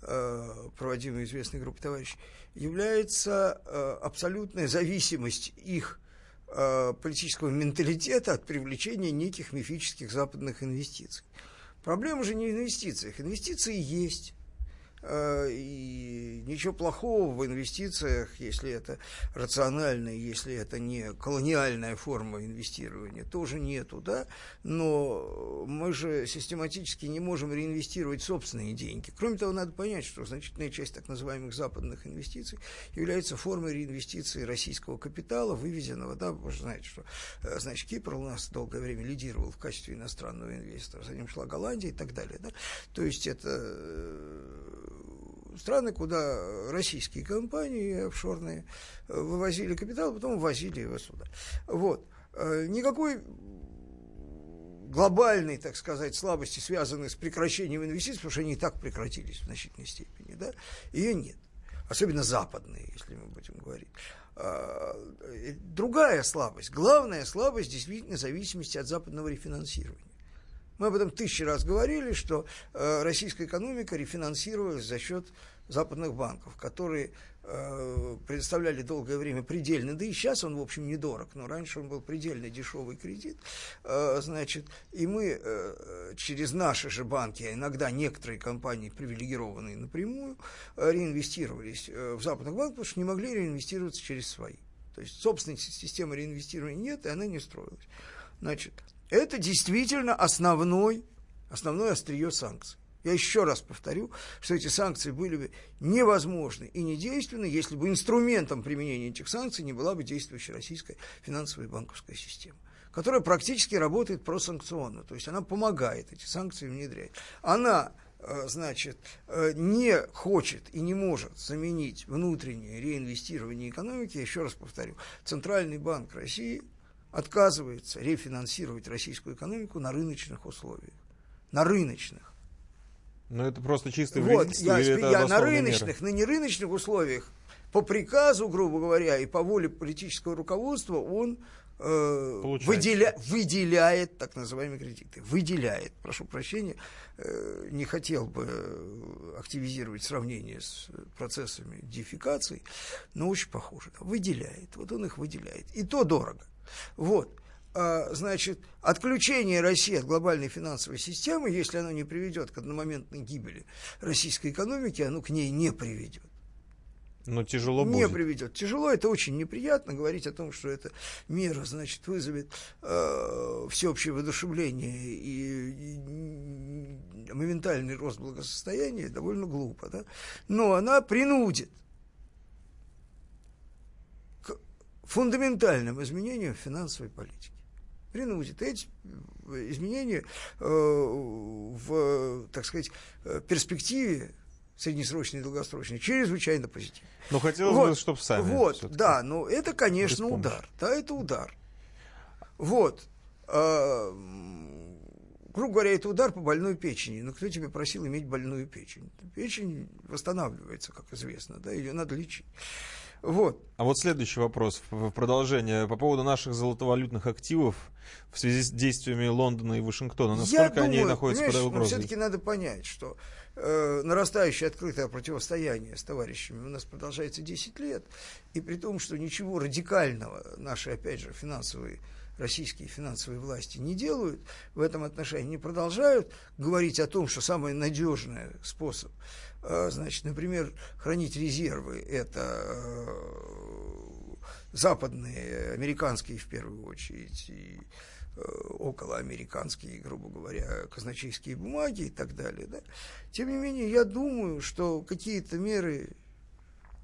э, проводимой известной группой товарищей, является э, абсолютная зависимость их политического менталитета от привлечения неких мифических западных инвестиций. Проблема же не в инвестициях. Инвестиции есть. Э, и ничего плохого в инвестициях, если это рациональная, если это не колониальная форма инвестирования, тоже нету, да, но мы же систематически не можем реинвестировать собственные деньги. Кроме того, надо понять, что значительная часть так называемых западных инвестиций является формой реинвестиции российского капитала, вывезенного, да, вы же знаете, что, э, значит, Кипр у нас долгое время лидировал в качестве иностранного инвестора, за ним шла Голландия и так далее, да, то есть это э, страны, куда российские компании офшорные э, вывозили капитал, потом ввозили его сюда. Вот. Э, никакой глобальной, так сказать, слабости, связанной с прекращением инвестиций, потому что они и так прекратились в значительной степени, да, ее нет. Особенно западные, если мы будем говорить. А, э, другая слабость, главная слабость действительно зависимости от западного рефинансирования. Мы об этом тысячи раз говорили, что э, российская экономика рефинансировалась за счет западных банков, которые э, предоставляли долгое время предельно, да и сейчас он, в общем, недорог, но раньше он был предельно дешевый кредит, э, значит, и мы э, через наши же банки, а иногда некоторые компании, привилегированные напрямую, э, реинвестировались э, в западных банках, потому что не могли реинвестироваться через свои. То есть собственной системы реинвестирования нет, и она не строилась. Значит, это действительно основной, основное острие санкций. Я еще раз повторю, что эти санкции были бы невозможны и недейственны, если бы инструментом применения этих санкций не была бы действующая российская финансовая и банковская система которая практически работает просанкционно, то есть она помогает эти санкции внедрять. Она э, значит, э, не хочет и не может заменить внутреннее реинвестирование экономики, еще раз повторю, Центральный банк России отказывается рефинансировать российскую экономику на рыночных условиях. На рыночных. Но это просто чистый вот, я, я на рыночных, меры? на нерыночных условиях, по приказу, грубо говоря, и по воле политического руководства, он э, выделя, выделяет так называемые кредиты. Выделяет, прошу прощения, э, не хотел бы активизировать сравнение с процессами дефикации, но очень похоже. Да, выделяет, вот он их выделяет. И то дорого. Вот. А, значит, отключение России от глобальной финансовой системы, если оно не приведет к одномоментной гибели российской экономики, оно к ней не приведет. Но тяжело будет. Не приведет. Тяжело, это очень неприятно говорить о том, что эта мера, значит, вызовет э, всеобщее воодушевление и, и моментальный рост благосостояния, довольно глупо, да? Но она принудит фундаментальным изменениям финансовой политики. Принудит. Эти изменения э, в, так сказать, э, перспективе среднесрочной и долгосрочной, чрезвычайно позитивны. Но хотелось вот, бы, чтобы сами. Вот, да, но это, конечно, удар. Да, это удар. Вот. Э, грубо говоря, это удар по больной печени. Но кто тебе просил иметь больную печень? Печень восстанавливается, как известно, да, ее надо лечить. Вот. А вот следующий вопрос в продолжение по поводу наших золотовалютных активов в связи с действиями Лондона и Вашингтона. Насколько Я они думаю, находятся под угрозой? все-таки надо понять, что э, нарастающее открытое противостояние с товарищами у нас продолжается 10 лет, и при том, что ничего радикального наши, опять же, финансовые российские финансовые власти не делают в этом отношении, не продолжают говорить о том, что самый надежный способ, значит, например, хранить резервы, это э, западные, американские в первую очередь, и э, околоамериканские, грубо говоря, казначейские бумаги и так далее. Да? Тем не менее, я думаю, что какие-то меры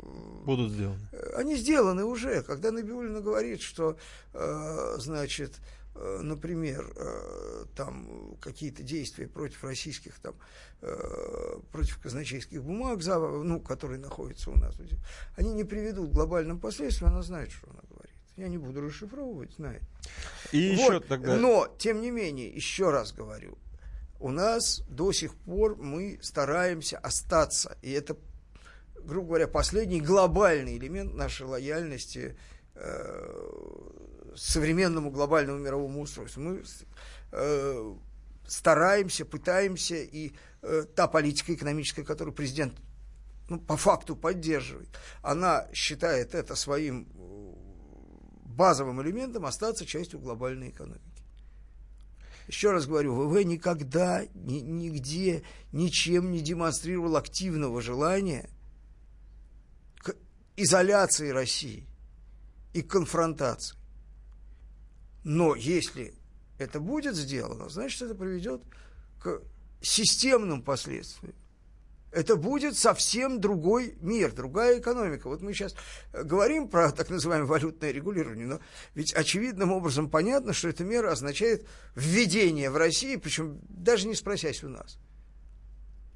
Будут сделаны. Э, они сделаны уже. Когда Набиулина говорит, что, э, значит, э, например, э, там какие-то действия против российских, там, э, против казначейских бумаг, ну, которые находятся у нас, они не приведут к глобальным последствиям, она знает, что она говорит. Я не буду расшифровывать, знает. И Вот. еще тогда... Но, тем не менее, еще раз говорю, у нас до сих пор мы стараемся остаться, и это, грубо говоря, последний глобальный элемент нашей лояльности э, современному глобальному мировому устройству. Мы э, стараемся, пытаемся, и э, та политика экономическая, которую президент ну, по факту поддерживает, она считает это своим э, базовым элементом остаться частью глобальной экономики. Еще раз говорю, ВВ никогда, ни, нигде, ничем не демонстрировал активного желания к изоляции России и конфронтации. Но если это будет сделано, значит, это приведет к системным последствиям. Это будет совсем другой мир, другая экономика. Вот мы сейчас говорим про так называемое валютное регулирование, но ведь очевидным образом понятно, что эта мера означает введение в России, причем даже не спросясь у нас,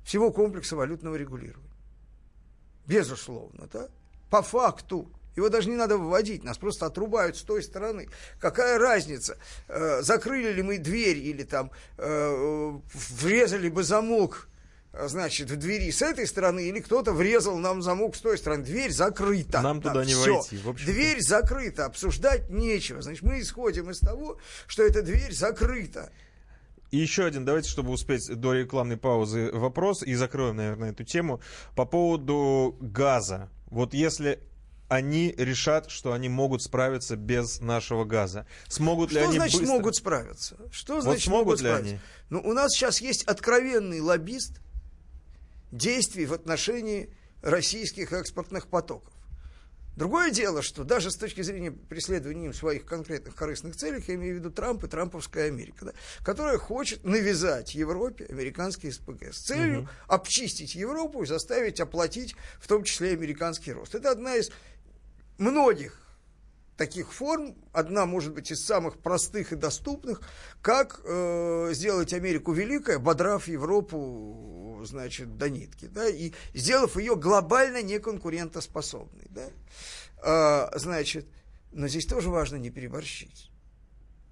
всего комплекса валютного регулирования. Безусловно, да? По факту. Его даже не надо вводить, нас просто отрубают с той стороны. Какая разница, э, закрыли ли мы дверь или там э, врезали бы замок значит, в двери с этой стороны, или кто-то врезал нам замок с той стороны. Дверь закрыта. Нам туда не всё. войти, в общем-то. Дверь закрыта, обсуждать нечего. Значит, мы исходим из того, что эта дверь закрыта. И еще один, давайте, чтобы успеть до рекламной паузы, вопрос, и закроем, наверное, эту тему. По поводу газа. Вот если они решат, что они могут справиться без нашего газа. Смогут ли Что они значит быстро? могут справиться? Что Вот значит смогут могут ли справиться? они? Ну, у нас сейчас есть откровенный лоббист действий в отношении российских экспортных потоков. Другое дело, что даже с точки зрения преследования им своих конкретных корыстных целей, я имею в виду Трамп и Трамповская Америка, да, которая хочет навязать Европе американский СПГ с целью обчистить Европу и заставить оплатить в том числе американский рост. Это одна из многих таких форм, одна, может быть, из самых простых и доступных, как э, сделать Америку великой, ободрав Европу, значит, до нитки, да, и сделав ее глобально неконкурентоспособной, да. А, значит, но здесь тоже важно не переборщить.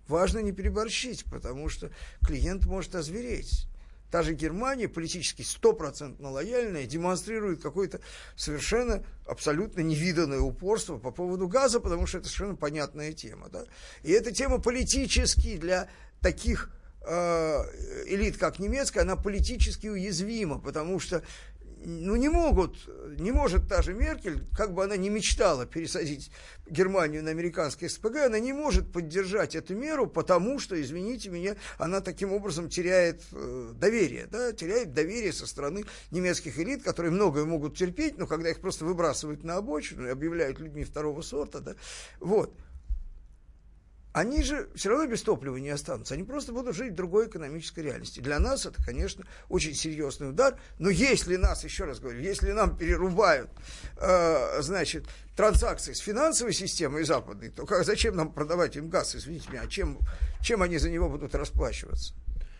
Важно не переборщить, потому что клиент может озвереть. Та же Германия, политически стопроцентно лояльная, демонстрирует какое-то совершенно абсолютно невиданное упорство по поводу газа, потому что это совершенно понятная тема. Да? И эта тема политически для таких э, элит, как немецкая, она политически уязвима, потому что ну, не могут, не может та же Меркель, как бы она ни мечтала пересадить Германию на американский СПГ, она не может поддержать эту меру, потому что, извините меня, она таким образом теряет э, доверие, да, теряет доверие со стороны немецких элит, которые многое могут терпеть, но когда их просто выбрасывают на обочину и объявляют людьми второго сорта, да, вот, они же все равно без топлива не останутся. Они просто будут жить в другой экономической реальности. Для нас это, конечно, очень серьезный удар. Но если нас, еще раз говорю, если нам перерубают, э, значит, транзакции с финансовой системой западной, то как, зачем нам продавать им газ, извините меня, а чем, чем они за него будут расплачиваться?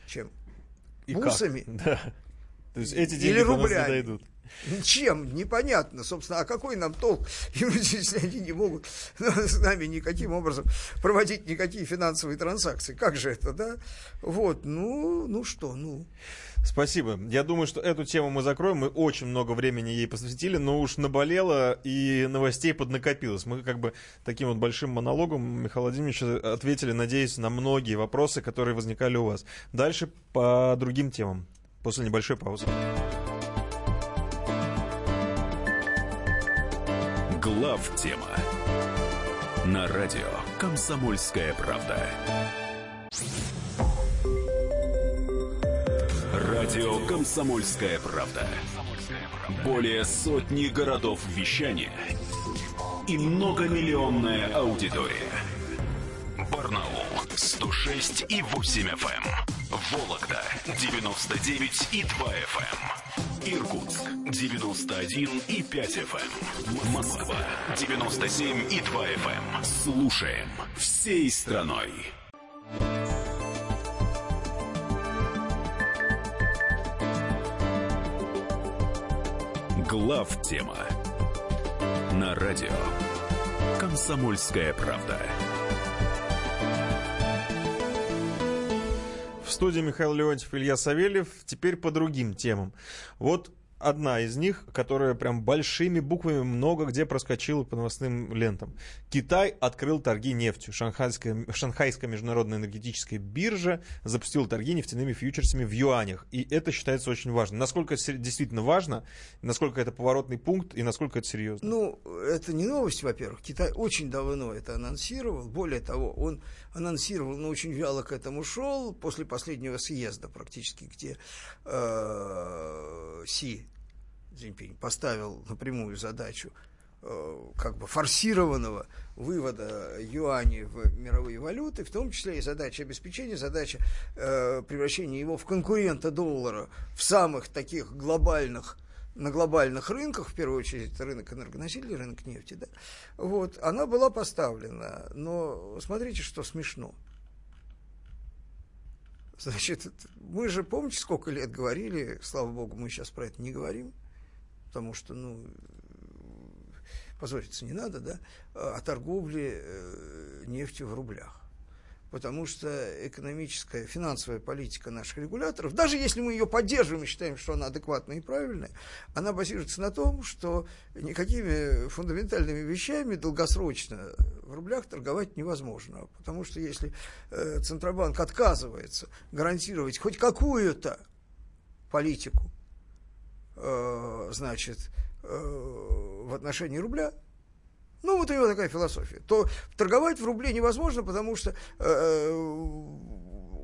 Чем? И как? Бусами? Да. То есть эти деньги Или до нас не рублями. дойдут. Чем? Непонятно. Собственно, а какой нам толк, если они не могут с нами никаким образом проводить никакие финансовые транзакции? Как же это, да? Вот, ну, ну что, ну. Спасибо. Я думаю, что эту тему мы закроем. Мы очень много времени ей посвятили, но уж наболело и новостей поднакопилось. Мы как бы таким вот большим монологом Михаил Владимирович ответили, надеюсь, на многие вопросы, которые возникали у вас. Дальше по другим темам. После небольшой паузы. Глав тема на радио Комсомольская правда. Радио Комсомольская правда. Более сотни городов вещания и многомиллионная аудитория. Барнаул 106 и 8 FM. Эм. Вологда 99 и 2 FM. Эм. Иркутск 91 и 5 FM. Эм. Москва 97 и 2 FM. Слушаем всей страной. Глав тема на радио Комсомольская правда. В студии Михаил Леонтьев, Илья Савельев. Теперь по другим темам. Вот одна из них, которая прям большими буквами много где проскочила по новостным лентам. Китай открыл торги нефтью. Шанхайская, Шанхайская международная энергетическая биржа запустила торги нефтяными фьючерсами в юанях. И это считается очень важно. Насколько это действительно важно, насколько это поворотный пункт и насколько это серьезно? Ну, это не новость, во-первых. Китай очень давно это анонсировал. Более того, он анонсировал, но очень вяло к этому шел после последнего съезда практически, где э, Си Цзиньпинь поставил напрямую задачу э, как бы форсированного вывода юаней в мировые валюты, в том числе и задача обеспечения, задача э, превращения его в конкурента доллара в самых таких глобальных на глобальных рынках, в первую очередь это рынок энергоносителей, рынок нефти, да, вот, она была поставлена. Но смотрите, что смешно. Значит, мы же, помните, сколько лет говорили, слава богу, мы сейчас про это не говорим, потому что, ну, позориться не надо, да, о торговле э, нефтью в рублях. Потому что экономическая, финансовая политика наших регуляторов, даже если мы ее поддерживаем и считаем, что она адекватная и правильная, она базируется на том, что никакими фундаментальными вещами долгосрочно в рублях торговать невозможно. Потому что если э, Центробанк отказывается гарантировать хоть какую-то политику э, значит, э, в отношении рубля, ну, вот у него такая философия, то торговать в рубле невозможно, потому что э,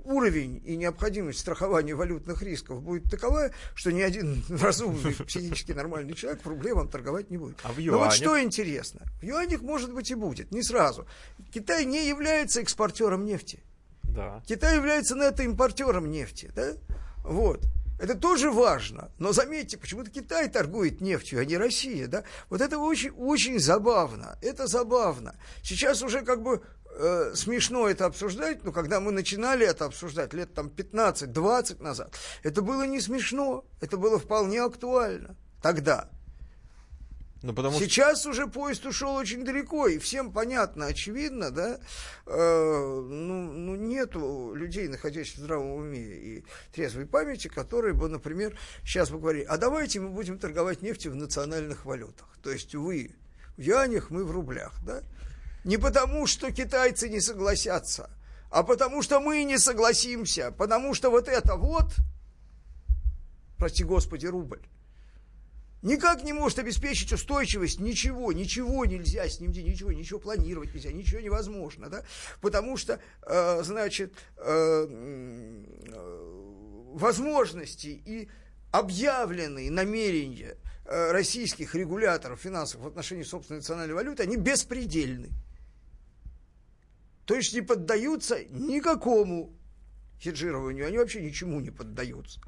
уровень и необходимость страхования валютных рисков будет такова, что ни один разумный, психически нормальный человек в рубле вам торговать не будет. А в Но вот что интересно, в юанях, может быть, и будет, не сразу. Китай не является экспортером нефти. Да. Китай является нетто-импортером нефти, да? Вот. Это тоже важно. Но заметьте, почему-то Китай торгует нефтью, а не Россия. Да? Вот это очень, очень забавно. Это забавно. Сейчас уже как бы э, смешно это обсуждать, но когда мы начинали это обсуждать лет там 15-20 назад, это было не смешно, это было вполне актуально тогда. Ну, потому Сейчас что... уже поезд ушел очень далеко, и всем понятно, очевидно, да, э, ну, ну, нету людей, находящихся в здравом уме и трезвой памяти, которые бы, например, сейчас бы говорили, а давайте мы будем торговать нефтью в национальных валютах. То есть вы в юанях, мы в рублях, да? Не потому, что китайцы не согласятся, а потому, что мы не согласимся, потому что вот это вот, прости господи, рубль, никак не может обеспечить устойчивость ничего, ничего нельзя с ним, ничего, ничего планировать нельзя, ничего невозможно, да, потому что, э, значит, э, э, возможности и объявленные намерения э, российских регуляторов финансов в отношении собственной национальной валюты, они беспредельны. То есть не поддаются никакому хеджированию, они вообще ничему не поддаются.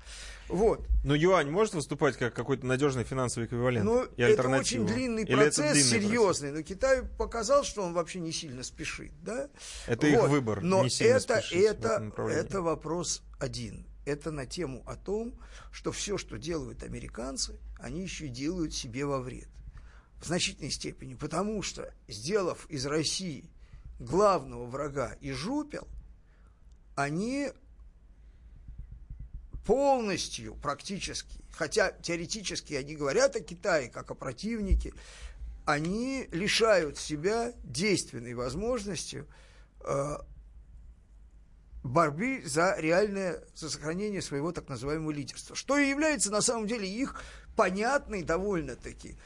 Вот. Но юань может выступать как какой-то надежный финансовый эквивалент ну, и это очень длинный Или процесс, длинный серьезный. Процесс? Но Китай показал, что он вообще не сильно спешит. Да? Это вот. их выбор. Но не сильно это, это, это вопрос один. Это на тему о том, что все, что делают американцы, они еще делают себе во вред. В значительной степени. Потому что, сделав из России главного врага и жупел, они полностью, практически, хотя теоретически они говорят о Китае как о противнике, они лишают себя действенной возможностью э, борьбы за реальное, за сохранение своего так называемого лидерства, что и является на самом деле их понятной довольно-таки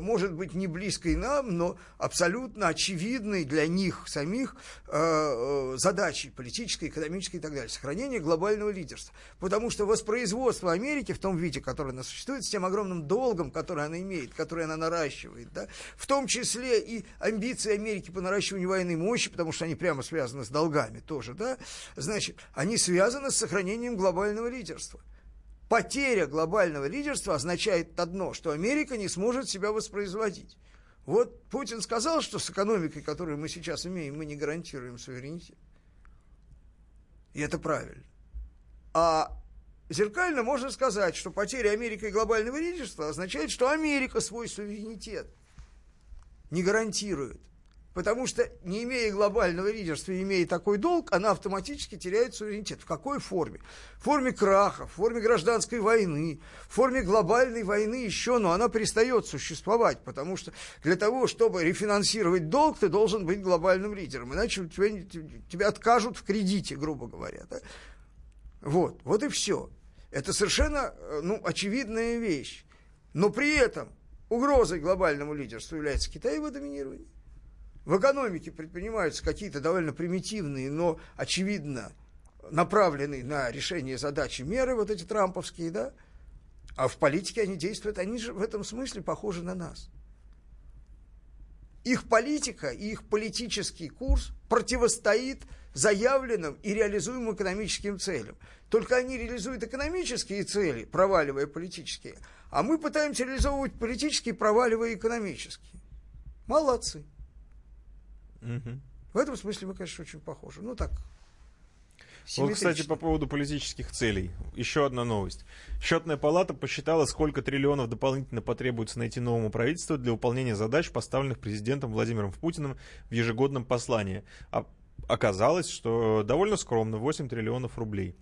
может быть, не близкой нам, но абсолютно очевидной для них самих э, э, задачей политической, экономической и так далее. Сохранение глобального лидерства. Потому что воспроизводство Америки в том виде, который она существует, с тем огромным долгом, который она имеет, который она наращивает, да, в том числе и амбиции Америки по наращиванию военной мощи, потому что они прямо связаны с долгами тоже, да, значит, они связаны с сохранением глобального лидерства потеря глобального лидерства означает одно, что Америка не сможет себя воспроизводить. Вот Путин сказал, что с экономикой, которую мы сейчас имеем, мы не гарантируем суверенитет. И это правильно. А зеркально можно сказать, что потеря Америки глобального лидерства означает, что Америка свой суверенитет не гарантирует. Потому что, не имея глобального лидерства и имея такой долг, она автоматически теряет суверенитет. В какой форме? В форме краха, в форме гражданской войны, в форме глобальной войны еще, но она перестает существовать, потому что для того, чтобы рефинансировать долг, ты должен быть глобальным лидером, иначе тебя, тебя откажут в кредите, грубо говоря. Да? Вот, вот и все. Это совершенно э, ну, очевидная вещь. Но при этом угрозой глобальному лидерству является китаево доминирование в экономике предпринимаются какие-то довольно примитивные, но очевидно направленные на решение задачи меры, вот эти трамповские, да, а в политике они действуют, они же в этом смысле похожи на нас. Их политика и их политический курс противостоит заявленным и реализуемым экономическим целям. Только они реализуют экономические цели, проваливая политические, а мы пытаемся реализовывать политические, проваливая экономические. Молодцы. Угу. В этом смысле мы, конечно, очень похожи. Ну так. Вот, кстати, по поводу политических целей. Еще одна новость. Счетная палата посчитала, сколько триллионов дополнительно потребуется найти новому правительству для выполнения задач, поставленных президентом Владимиром Путиным в ежегодном послании. А оказалось, что довольно скромно, 8 триллионов рублей.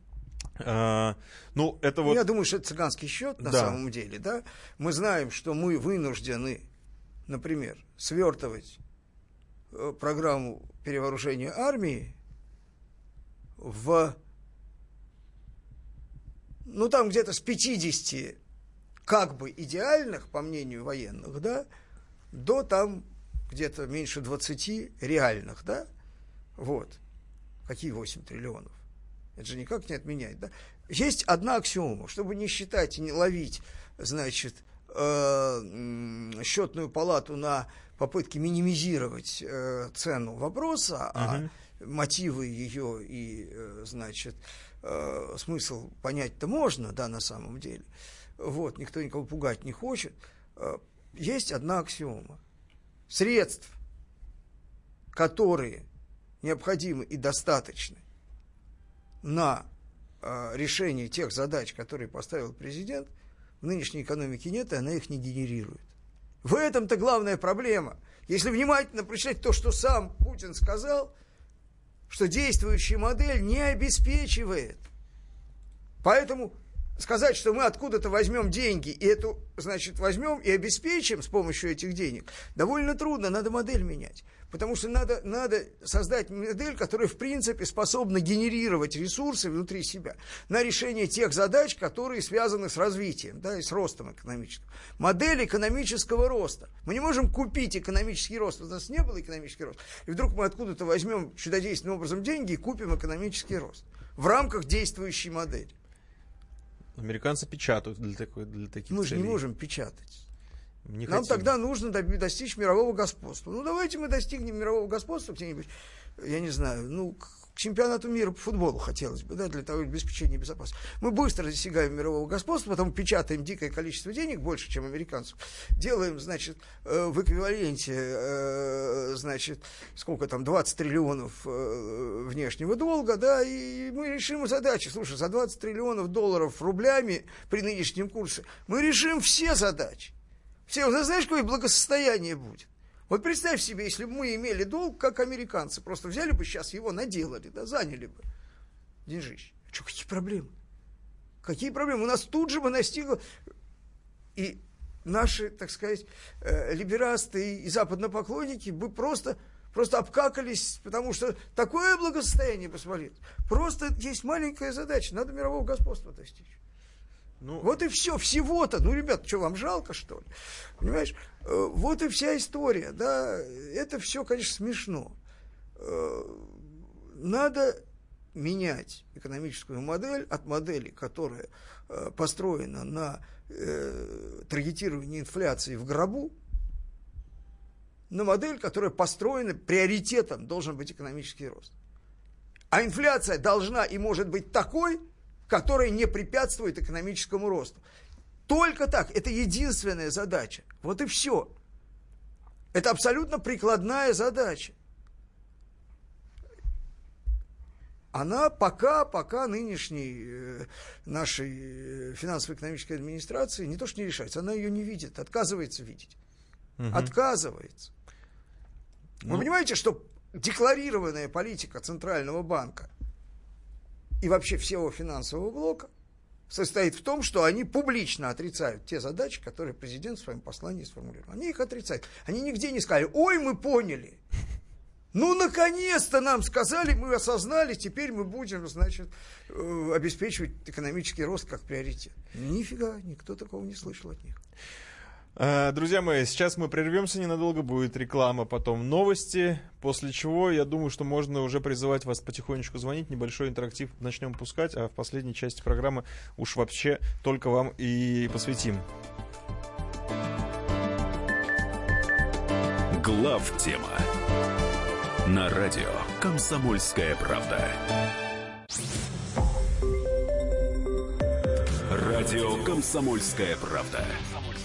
А, ну, это вот... Я думаю, что это цыганский счет на да. самом деле, да. Мы знаем, что мы вынуждены, например, свертывать программу перевооружения армии в, ну там где-то с 50 как бы идеальных, по мнению военных, да, до там где-то меньше 20 реальных, да, вот. Какие 8 триллионов? Это же никак не отменяет, да? Есть одна аксиома, чтобы не считать и не ловить, значит, э, счетную палату на попытки минимизировать э, цену вопроса, а мотивы ее и, э, значит, э, смысл понять-то можно, да, на самом деле. Вот, никто никого пугать не хочет. Э, есть одна аксиома. Средств, которые необходимы и достаточны на э, решение тех задач, которые поставил президент, в нынешней экономике нет, и она их не генерирует. В этом-то главная проблема. Если внимательно прочитать то, что сам Путин сказал, что действующая модель не обеспечивает. Поэтому сказать, что мы откуда-то возьмем деньги, и эту, значит, возьмем и обеспечим с помощью этих денег, довольно трудно, надо модель менять. Потому что надо, надо создать модель, которая, в принципе, способна генерировать ресурсы внутри себя на решение тех задач, которые связаны с развитием, да, и с ростом экономическим. Модель экономического роста. Мы не можем купить экономический рост. У нас не было экономический рост. И вдруг мы откуда-то возьмем чудодейственным образом деньги и купим экономический рост в рамках действующей модели. Американцы печатают для, такой, для таких Мы целей. же не можем печатать. Не Нам хотим. тогда нужно достичь мирового господства. Ну, давайте мы достигнем мирового господства где-нибудь, я не знаю, ну, чемпионату мира по футболу хотелось бы, да, для того обеспечения безопасности. Мы быстро достигаем мирового господства, потом печатаем дикое количество денег, больше, чем американцев, делаем, значит, э, в эквиваленте, э, значит, сколько там, 20 триллионов э, внешнего долга, да, и мы решим задачи. Слушай, за 20 триллионов долларов рублями при нынешнем курсе мы решим все задачи. Все, знаешь, какое благосостояние будет? Вот представь себе, если бы мы имели долг, как американцы, просто взяли бы сейчас его, наделали, да, заняли бы деньжище. Что, какие проблемы? Какие проблемы? У нас тут же бы настигло... И наши, так сказать, э, либерасты и западнопоклонники бы просто, просто обкакались, потому что такое благосостояние позволит. Просто есть маленькая задача, надо мирового господства достичь. Ну, вот и все, всего-то. Ну, ребят, что, вам жалко, что ли? Понимаешь? Э, вот и вся история, да. Это все, конечно, смешно. Э, надо менять экономическую модель от модели, которая э, построена на таргетировании инфляции в гробу, на модель, которая построена приоритетом должен быть экономический рост. А инфляция должна и может быть такой, которая не препятствует экономическому росту. Только так, это единственная задача. Вот и все. Это абсолютно прикладная задача. Она пока, пока нынешней э, нашей э, финансово-экономической администрации не то что не решается, она ее не видит, отказывается видеть. Угу. Отказывается. Ну. Вы понимаете, что декларированная политика Центрального банка и вообще всего финансового блока состоит в том, что они публично отрицают те задачи, которые президент в своем послании сформулировал. Они их отрицают. Они нигде не сказали, ой, мы поняли. Ну, наконец-то нам сказали, мы осознали, теперь мы будем, значит, э, обеспечивать экономический рост как приоритет. Нифига, никто такого не слышал от них. Э, друзья мои, сейчас мы прервемся ненадолго, будет реклама, потом новости, после чего я думаю, что можно уже призывать вас потихонечку звонить, небольшой интерактив начнем пускать, а в последней части программы уж вообще только вам и посвятим. Глав тема на радио Комсомольская правда. Радио Комсомольская правда.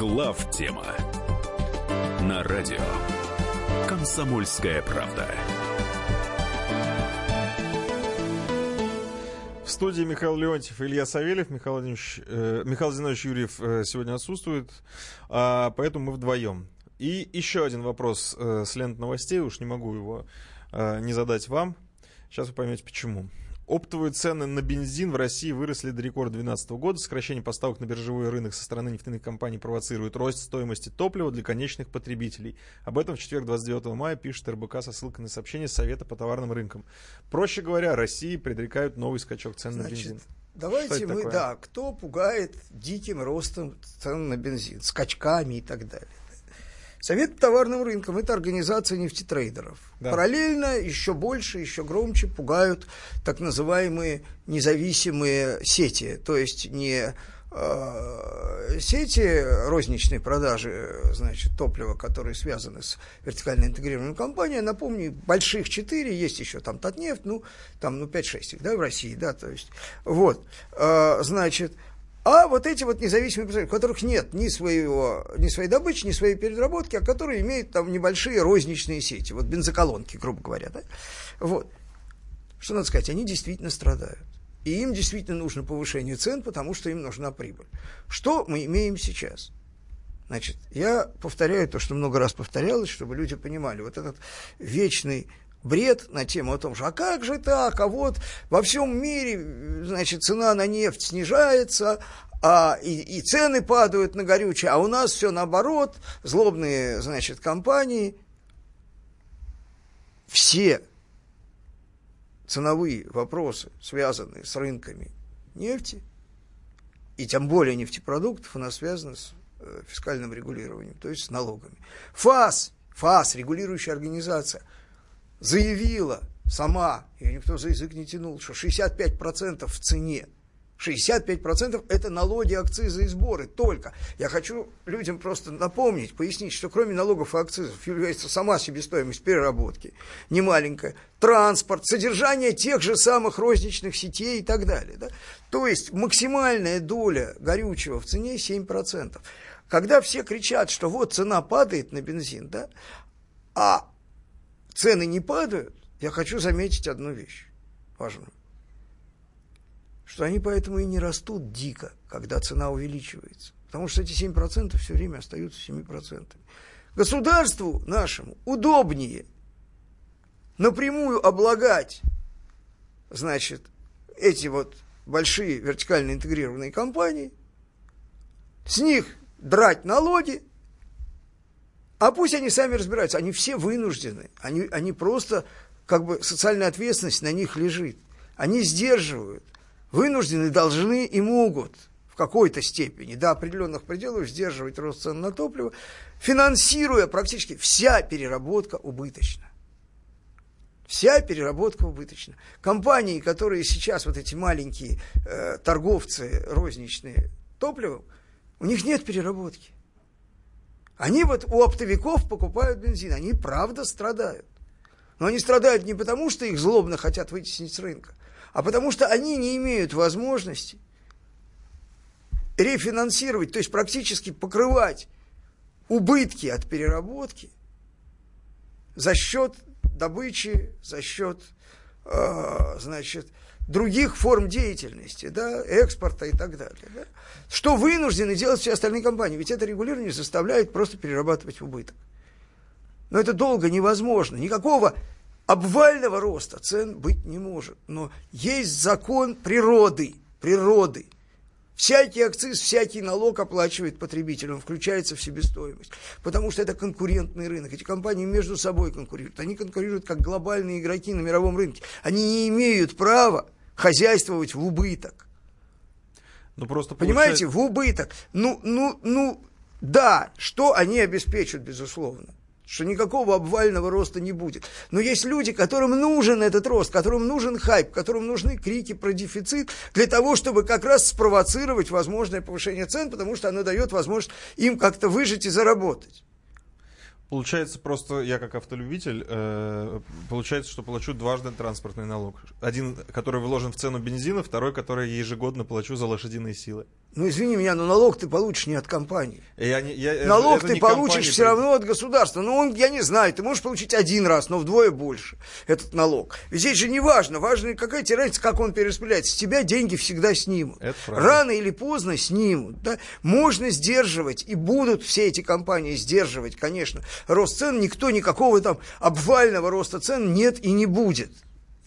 Глав тема на радио Комсомольская правда. В студии Михаил Леонтьев Илья Савельев. Михаил, Владимирович, э, Михаил Зинович Юрьев э, сегодня отсутствует, э, поэтому мы вдвоем. И еще один вопрос э, с лент новостей, уж не могу его э, не задать вам. Сейчас вы поймете почему. Оптовые цены на бензин в России выросли до рекорда 2012 года. Сокращение поставок на биржевой рынок со стороны нефтяных компаний провоцирует рост стоимости топлива для конечных потребителей. Об этом в четверг 29 мая пишет РБК со ссылкой на сообщение Совета по товарным рынкам. Проще говоря, России предрекают новый скачок цен Значит, на бензин. Давайте мы, такое? да, кто пугает диким ростом цен на бензин, скачками и так далее. Совет по товарным рынкам – это организация нефтетрейдеров. Да. Параллельно еще больше, еще громче пугают так называемые независимые сети, то есть не э, сети розничной продажи значит, топлива, которые связаны с вертикально интегрированной компанией. Напомню, больших четыре, есть еще там Татнефть, ну, там, ну, 5-6 их, да, в России, да, то есть, вот, э, значит, а вот эти вот независимые представители, у которых нет ни, своего, ни своей добычи, ни своей переработки, а которые имеют там небольшие розничные сети, вот бензоколонки, грубо говоря, да? Вот. Что надо сказать, они действительно страдают. И им действительно нужно повышение цен, потому что им нужна прибыль. Что мы имеем сейчас? Значит, я повторяю то, что много раз повторялось, чтобы люди понимали. Вот этот вечный бред на тему о том, что а как же так, а вот во всем мире, значит, цена на нефть снижается, а, и, и цены падают на горючее, а у нас все наоборот, злобные, значит, компании, все ценовые вопросы, связанные с рынками нефти, и тем более нефтепродуктов, у нас связаны с э, фискальным регулированием, то есть с налогами. ФАС, ФАС, регулирующая организация – заявила сама, ее никто за язык не тянул, что 65% в цене 65% это налоги, акцизы и сборы только. Я хочу людям просто напомнить, пояснить, что кроме налогов и акцизов является сама себестоимость переработки, немаленькая, транспорт, содержание тех же самых розничных сетей и так далее. Да? То есть максимальная доля горючего в цене 7%. Когда все кричат, что вот цена падает на бензин, да, а цены не падают, я хочу заметить одну вещь важную что они поэтому и не растут дико, когда цена увеличивается. Потому что эти 7% все время остаются 7%. Государству нашему удобнее напрямую облагать, значит, эти вот большие вертикально интегрированные компании, с них драть налоги, а пусть они сами разбираются. Они все вынуждены. Они, они просто, как бы, социальная ответственность на них лежит. Они сдерживают вынуждены, должны и могут в какой-то степени до определенных пределов сдерживать рост цен на топливо, финансируя практически вся переработка убыточна. Вся переработка убыточна. Компании, которые сейчас, вот эти маленькие э, торговцы розничные топливом, у них нет переработки. Они вот у оптовиков покупают бензин, они правда страдают. Но они страдают не потому, что их злобно хотят вытеснить с рынка, а потому что они не имеют возможности рефинансировать, то есть практически покрывать убытки от переработки за счет добычи, за счет, э, значит, других форм деятельности, да, экспорта и так далее. Да? Что вынуждены делать все остальные компании, ведь это регулирование заставляет просто перерабатывать убыток. Но это долго невозможно. Никакого обвального роста цен быть не может. Но есть закон природы, природы. Всякий акциз, всякий налог оплачивает потребитель, включается в себестоимость. Потому что это конкурентный рынок. Эти компании между собой конкурируют. Они конкурируют как глобальные игроки на мировом рынке. Они не имеют права хозяйствовать в убыток. Ну, просто Понимаете, получается... в убыток. Ну, ну, ну, да, что они обеспечат, безусловно что никакого обвального роста не будет. Но есть люди, которым нужен этот рост, которым нужен хайп, которым нужны крики про дефицит для того, чтобы как раз спровоцировать возможное повышение цен, потому что оно дает возможность им как-то выжить и заработать. Получается, просто я как автолюбитель, э, получается, что плачу дважды транспортный налог. Один, который вложен в цену бензина, второй, который ежегодно плачу за лошадиные силы. Ну, извини меня, но налог ты получишь не от компании. Я не, я, налог ты получишь компания, все равно от государства. Ну, он, я не знаю, ты можешь получить один раз, но вдвое больше этот налог. Ведь здесь же не важно, важно, какая тебе разница, как он перераспределяется. С тебя деньги всегда снимут. Это Рано или поздно снимут. Да? Можно сдерживать, и будут все эти компании сдерживать, конечно, рост цен. Никто никакого там обвального роста цен нет и не будет.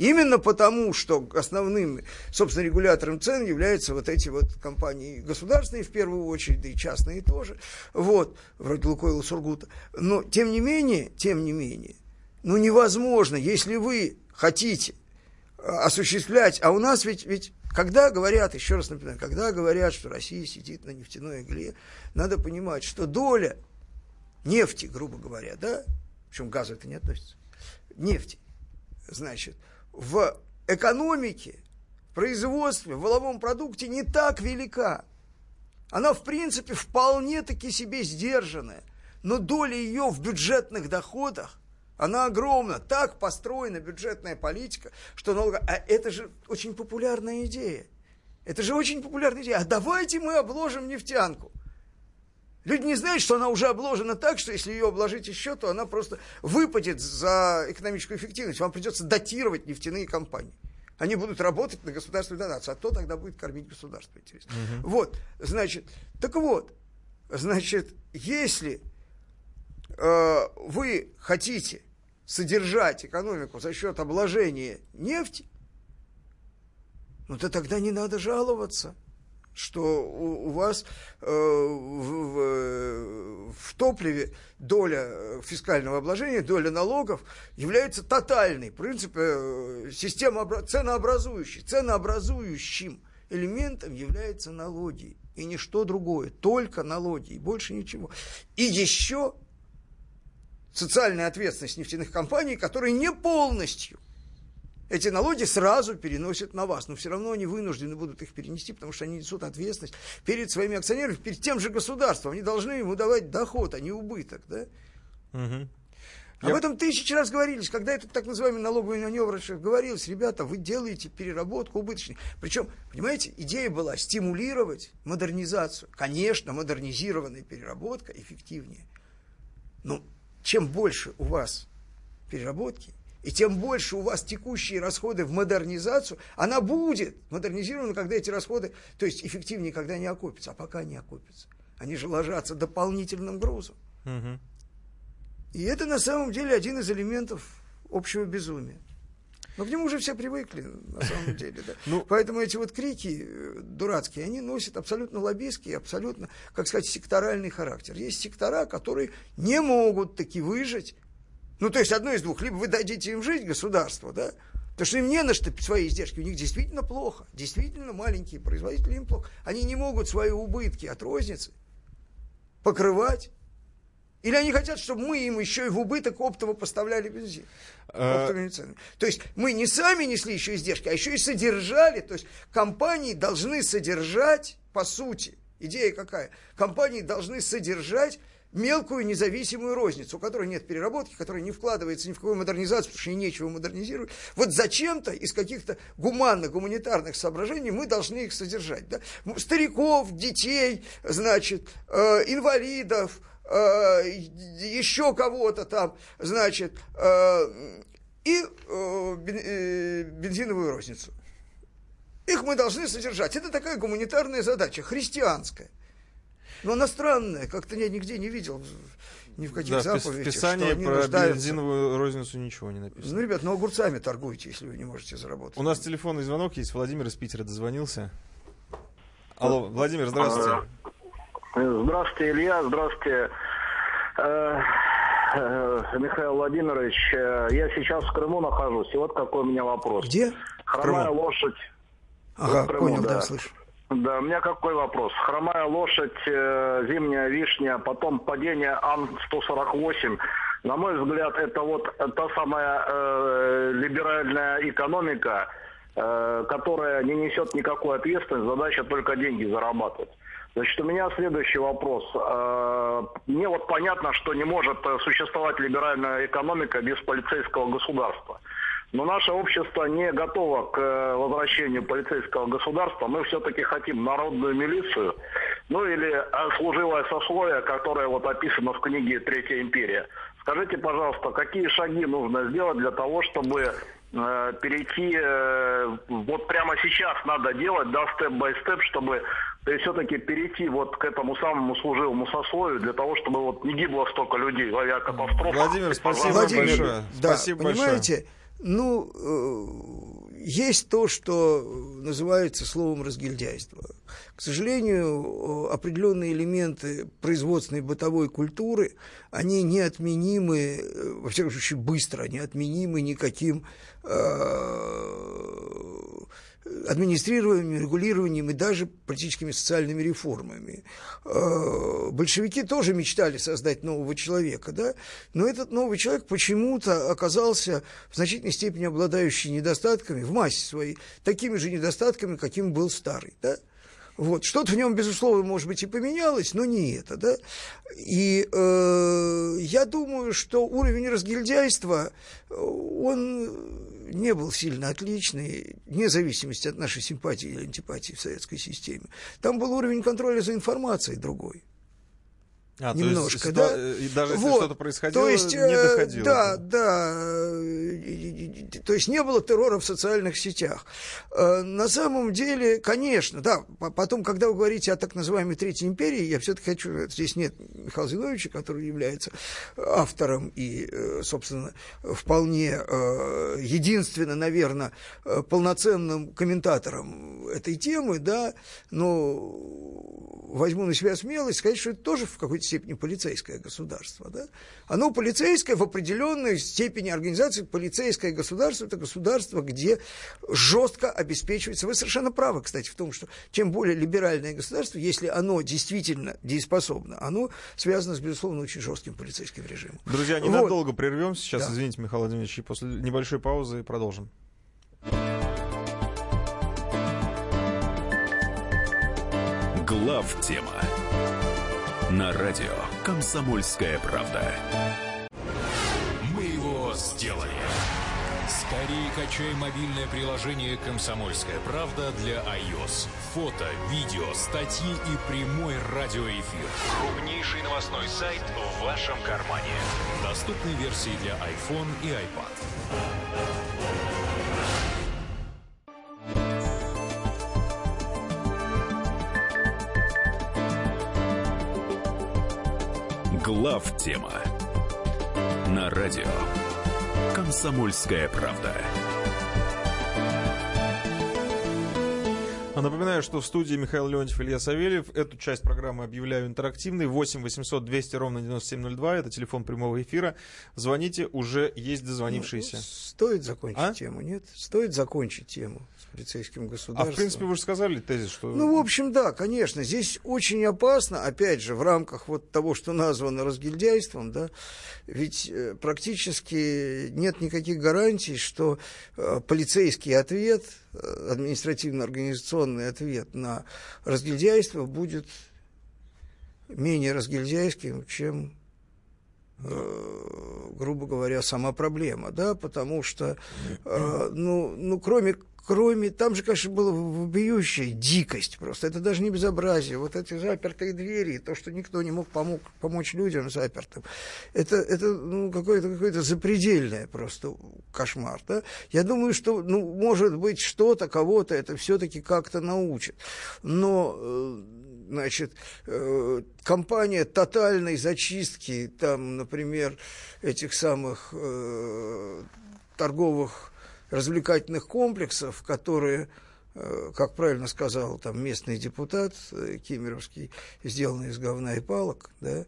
Именно потому, что основным, собственно, регулятором цен являются вот эти вот компании государственные в первую очередь, да и частные тоже, вот, вроде Лукойла Сургута. Но, тем не менее, тем не менее, ну, невозможно, если вы хотите а, осуществлять, а у нас ведь, ведь когда говорят, еще раз напоминаю, когда говорят, что Россия сидит на нефтяной игле, надо понимать, что доля нефти, грубо говоря, да, причем газу это не относится, нефти, значит, в экономике, в производстве, в воловом продукте не так велика. Она, в принципе, вполне-таки себе сдержанная. Но доля ее в бюджетных доходах, она огромна. Так построена бюджетная политика, что налог... А это же очень популярная идея. Это же очень популярная идея. А давайте мы обложим нефтянку. Люди не знают, что она уже обложена так, что если ее обложить еще, то она просто выпадет за экономическую эффективность. Вам придется датировать нефтяные компании. Они будут работать на государственную донацию, а то тогда будет кормить государство, интересно. Угу. Вот, значит, так вот, значит, если э, вы хотите содержать экономику за счет обложения нефти, ну то тогда не надо жаловаться что у, у вас э, в, в, в топливе доля фискального обложения, доля налогов является тотальной. Принцип э, система ценообразующей. Ценообразующим элементом является налоги. И ничто другое. Только налоги. И больше ничего. И еще социальная ответственность нефтяных компаний, которые не полностью эти налоги сразу переносят на вас. Но все равно они вынуждены будут их перенести, потому что они несут ответственность перед своими акционерами, перед тем же государством. Они должны ему давать доход, а не убыток. Да? Мгм. Об Я- этом тысячи раз говорились, когда этот так называемый налоговый маневр говорилось, ребята, вы делаете переработку убыточной. Причем, понимаете, идея была стимулировать модернизацию. Конечно, модернизированная переработка эффективнее. Но чем больше у вас переработки, и тем больше у вас текущие расходы в модернизацию, она будет модернизирована, когда эти расходы, то есть эффективнее, когда они окупятся, а пока не окупятся. Они же ложатся дополнительным грузом. Мгм. И это на самом деле один из элементов общего безумия. Но к нему уже все привыкли, на самом деле. Да. Ну- Поэтому эти вот крики э, дурацкие, они носят абсолютно лоббистский, абсолютно, как сказать, секторальный характер. Есть сектора, которые не могут таки выжить. Ну, то есть одно из двух. Либо вы дадите им жить, государство, да, потому что им не на что свои издержки. У них действительно плохо. Действительно маленькие производители им плохо. Они не могут свои убытки от розницы покрывать. Или они хотят, чтобы мы им еще и в убыток оптово поставляли бензин. Э, Оптовыми ценами. То есть мы не сами несли еще издержки, а еще и содержали. То есть компании должны содержать, по сути, идея какая? Компании должны содержать мелкую независимую розницу, у которой нет переработки, которая не вкладывается ни в какую модернизацию, потому что ей нечего модернизировать. Вот зачем-то из каких-то гуманных, гуманитарных соображений мы должны их содержать. Да? Стариков, детей, значит, э, инвалидов, э, еще кого-то там, значит, э, и э, э, бензиновую розницу. Их мы должны содержать. Это такая гуманитарная задача, христианская. Но она странная, как-то я нигде не видел, ни в каких Да, пис- в заповедях, Писании что они про нуждаются. бензиновую розницу ничего не написано. Ну, ребят, ну огурцами торгуйте, если вы не можете заработать. У нас телефонный звонок есть. Владимир из Питера дозвонился. Алло, Владимир, здравствуйте. Здравствуйте, Илья, здравствуйте, э, э, Михаил Владимирович. Э, Я сейчас в Крыму нахожусь, и вот какой у меня вопрос. Где? Хромая Крыму. лошадь. Ага, Крыму, понял, да, да. слышу. Да, у меня какой вопрос? Хромая лошадь, э, зимняя вишня, потом падение Ан-148. На мой взгляд, это вот та самая э, либеральная экономика, э, которая не несет никакой ответственности, задача только деньги зарабатывать. Значит, у меня следующий вопрос. Э, Мне вот понятно, что не может э, существовать либеральная экономика без полицейского государства. Но наше общество не готово к э, возвращению полицейского государства. Мы все-таки хотим народную милицию, ну или э, служилое сословие, которое вот описано в книге «Третья империя». Скажите, пожалуйста, какие шаги нужно сделать для того, чтобы э, перейти, э, вот прямо сейчас надо делать, да, степ-бай-степ, чтобы все-таки перейти вот к этому самому служилому сословию, для того, чтобы вот не гибло столько людей в авиакатастрофах. Владимир, спасибо Владимир, большое. да, Спасибо большое. Ну, э, есть то, что называется словом разгильдяйство. К сожалению, определенные элементы производственной бытовой культуры, они неотменимы, э, во всяком случае, быстро, неотменимы никаким э, администрированием, регулированием и даже политическими социальными реформами. Э, Большевики тоже мечтали создать нового человека, да? но этот новый человек почему-то оказался в значительной степени обладающий недостатками, в массе своей, такими же недостатками, каким был старый. Да? Вот. Что-то в нем, безусловно, может быть, и поменялось, но не это. Да? И э, я думаю, что уровень разгильдяйства, он не был сильно отличный, вне зависимости от нашей симпатии или антипатии в советской системе. Там был уровень контроля за информацией другой. А, то немножко, есть, да? ситуа- и даже если Вот. что-то происходило, то есть, не э, доходило. Да, да. э, То есть не было террора в социальных сетях. Э, На самом деле, конечно, да. по- Потом, когда вы говорите о так называемой Третьей империи, я все-таки хочу... Здесь нет Михаила Зиновича, который является автором и, э, собственно, вполне э, единственно, наверное, э, полноценным комментатором этой темы, да, но возьму на себя смелость сказать, что это тоже в какой-то какой-то степени полицейское государство. Да? Оно полицейское в определенной степени организации. Полицейское государство – это государство, где жестко обеспечивается. Вы совершенно правы, кстати, в том, что чем более либеральное государство, если оно действительно дееспособно, оно связано с, безусловно, очень жестким полицейским режимом. Друзья, ненадолго вот. прервемся сейчас, да. извините, Михаил Владимирович, после небольшой паузы продолжим. Глав тема на радио Комсомольская правда. Мы его сделали. Скорее качай мобильное приложение «Комсомольская правда» для iOS. Фото, видео, статьи и прямой радиоэфир. Крупнейший новостной сайт в вашем кармане. Доступны версии для iPhone и iPad. Глав тема на радио Комсомольская правда. А напоминаю, что в студии Михаил Леонтьев, Илья Савельев. Эту часть программы объявляю интерактивной. 8 800 200 ровно 9702. Это телефон прямого эфира. Звоните, уже есть дозвонившиеся. Стоит закончить А? тему, нет? Стоит закончить тему с полицейским А государством. в принципе вы же сказали тезис, что... Ну, в общем, да, конечно. Здесь очень опасно, опять же, в рамках вот того, что названо разгильдяйством, да, ведь э, практически нет никаких гарантий, что э, полицейский ответ, э, административно-организационный ответ на разгильдяйство будет менее разгильдяйским, чем грубо говоря, сама проблема, да, потому что, э, ну, ну, кроме, кроме, там же, конечно, была вопиющая дикость просто, это даже не безобразие, вот эти запертые двери, то, что никто не мог помог, помочь людям запертым, это, это ну, какое-то какое запредельное просто кошмар, да. Я думаю, что, ну, может быть, что-то, кого-то это все-таки как-то научит, но э, значит, э, компания тотальной зачистки, там, например, этих самых э, торговых развлекательных комплексов, которые, э, как правильно сказал там местный депутат Кемеровский, сделаны из говна и палок, да,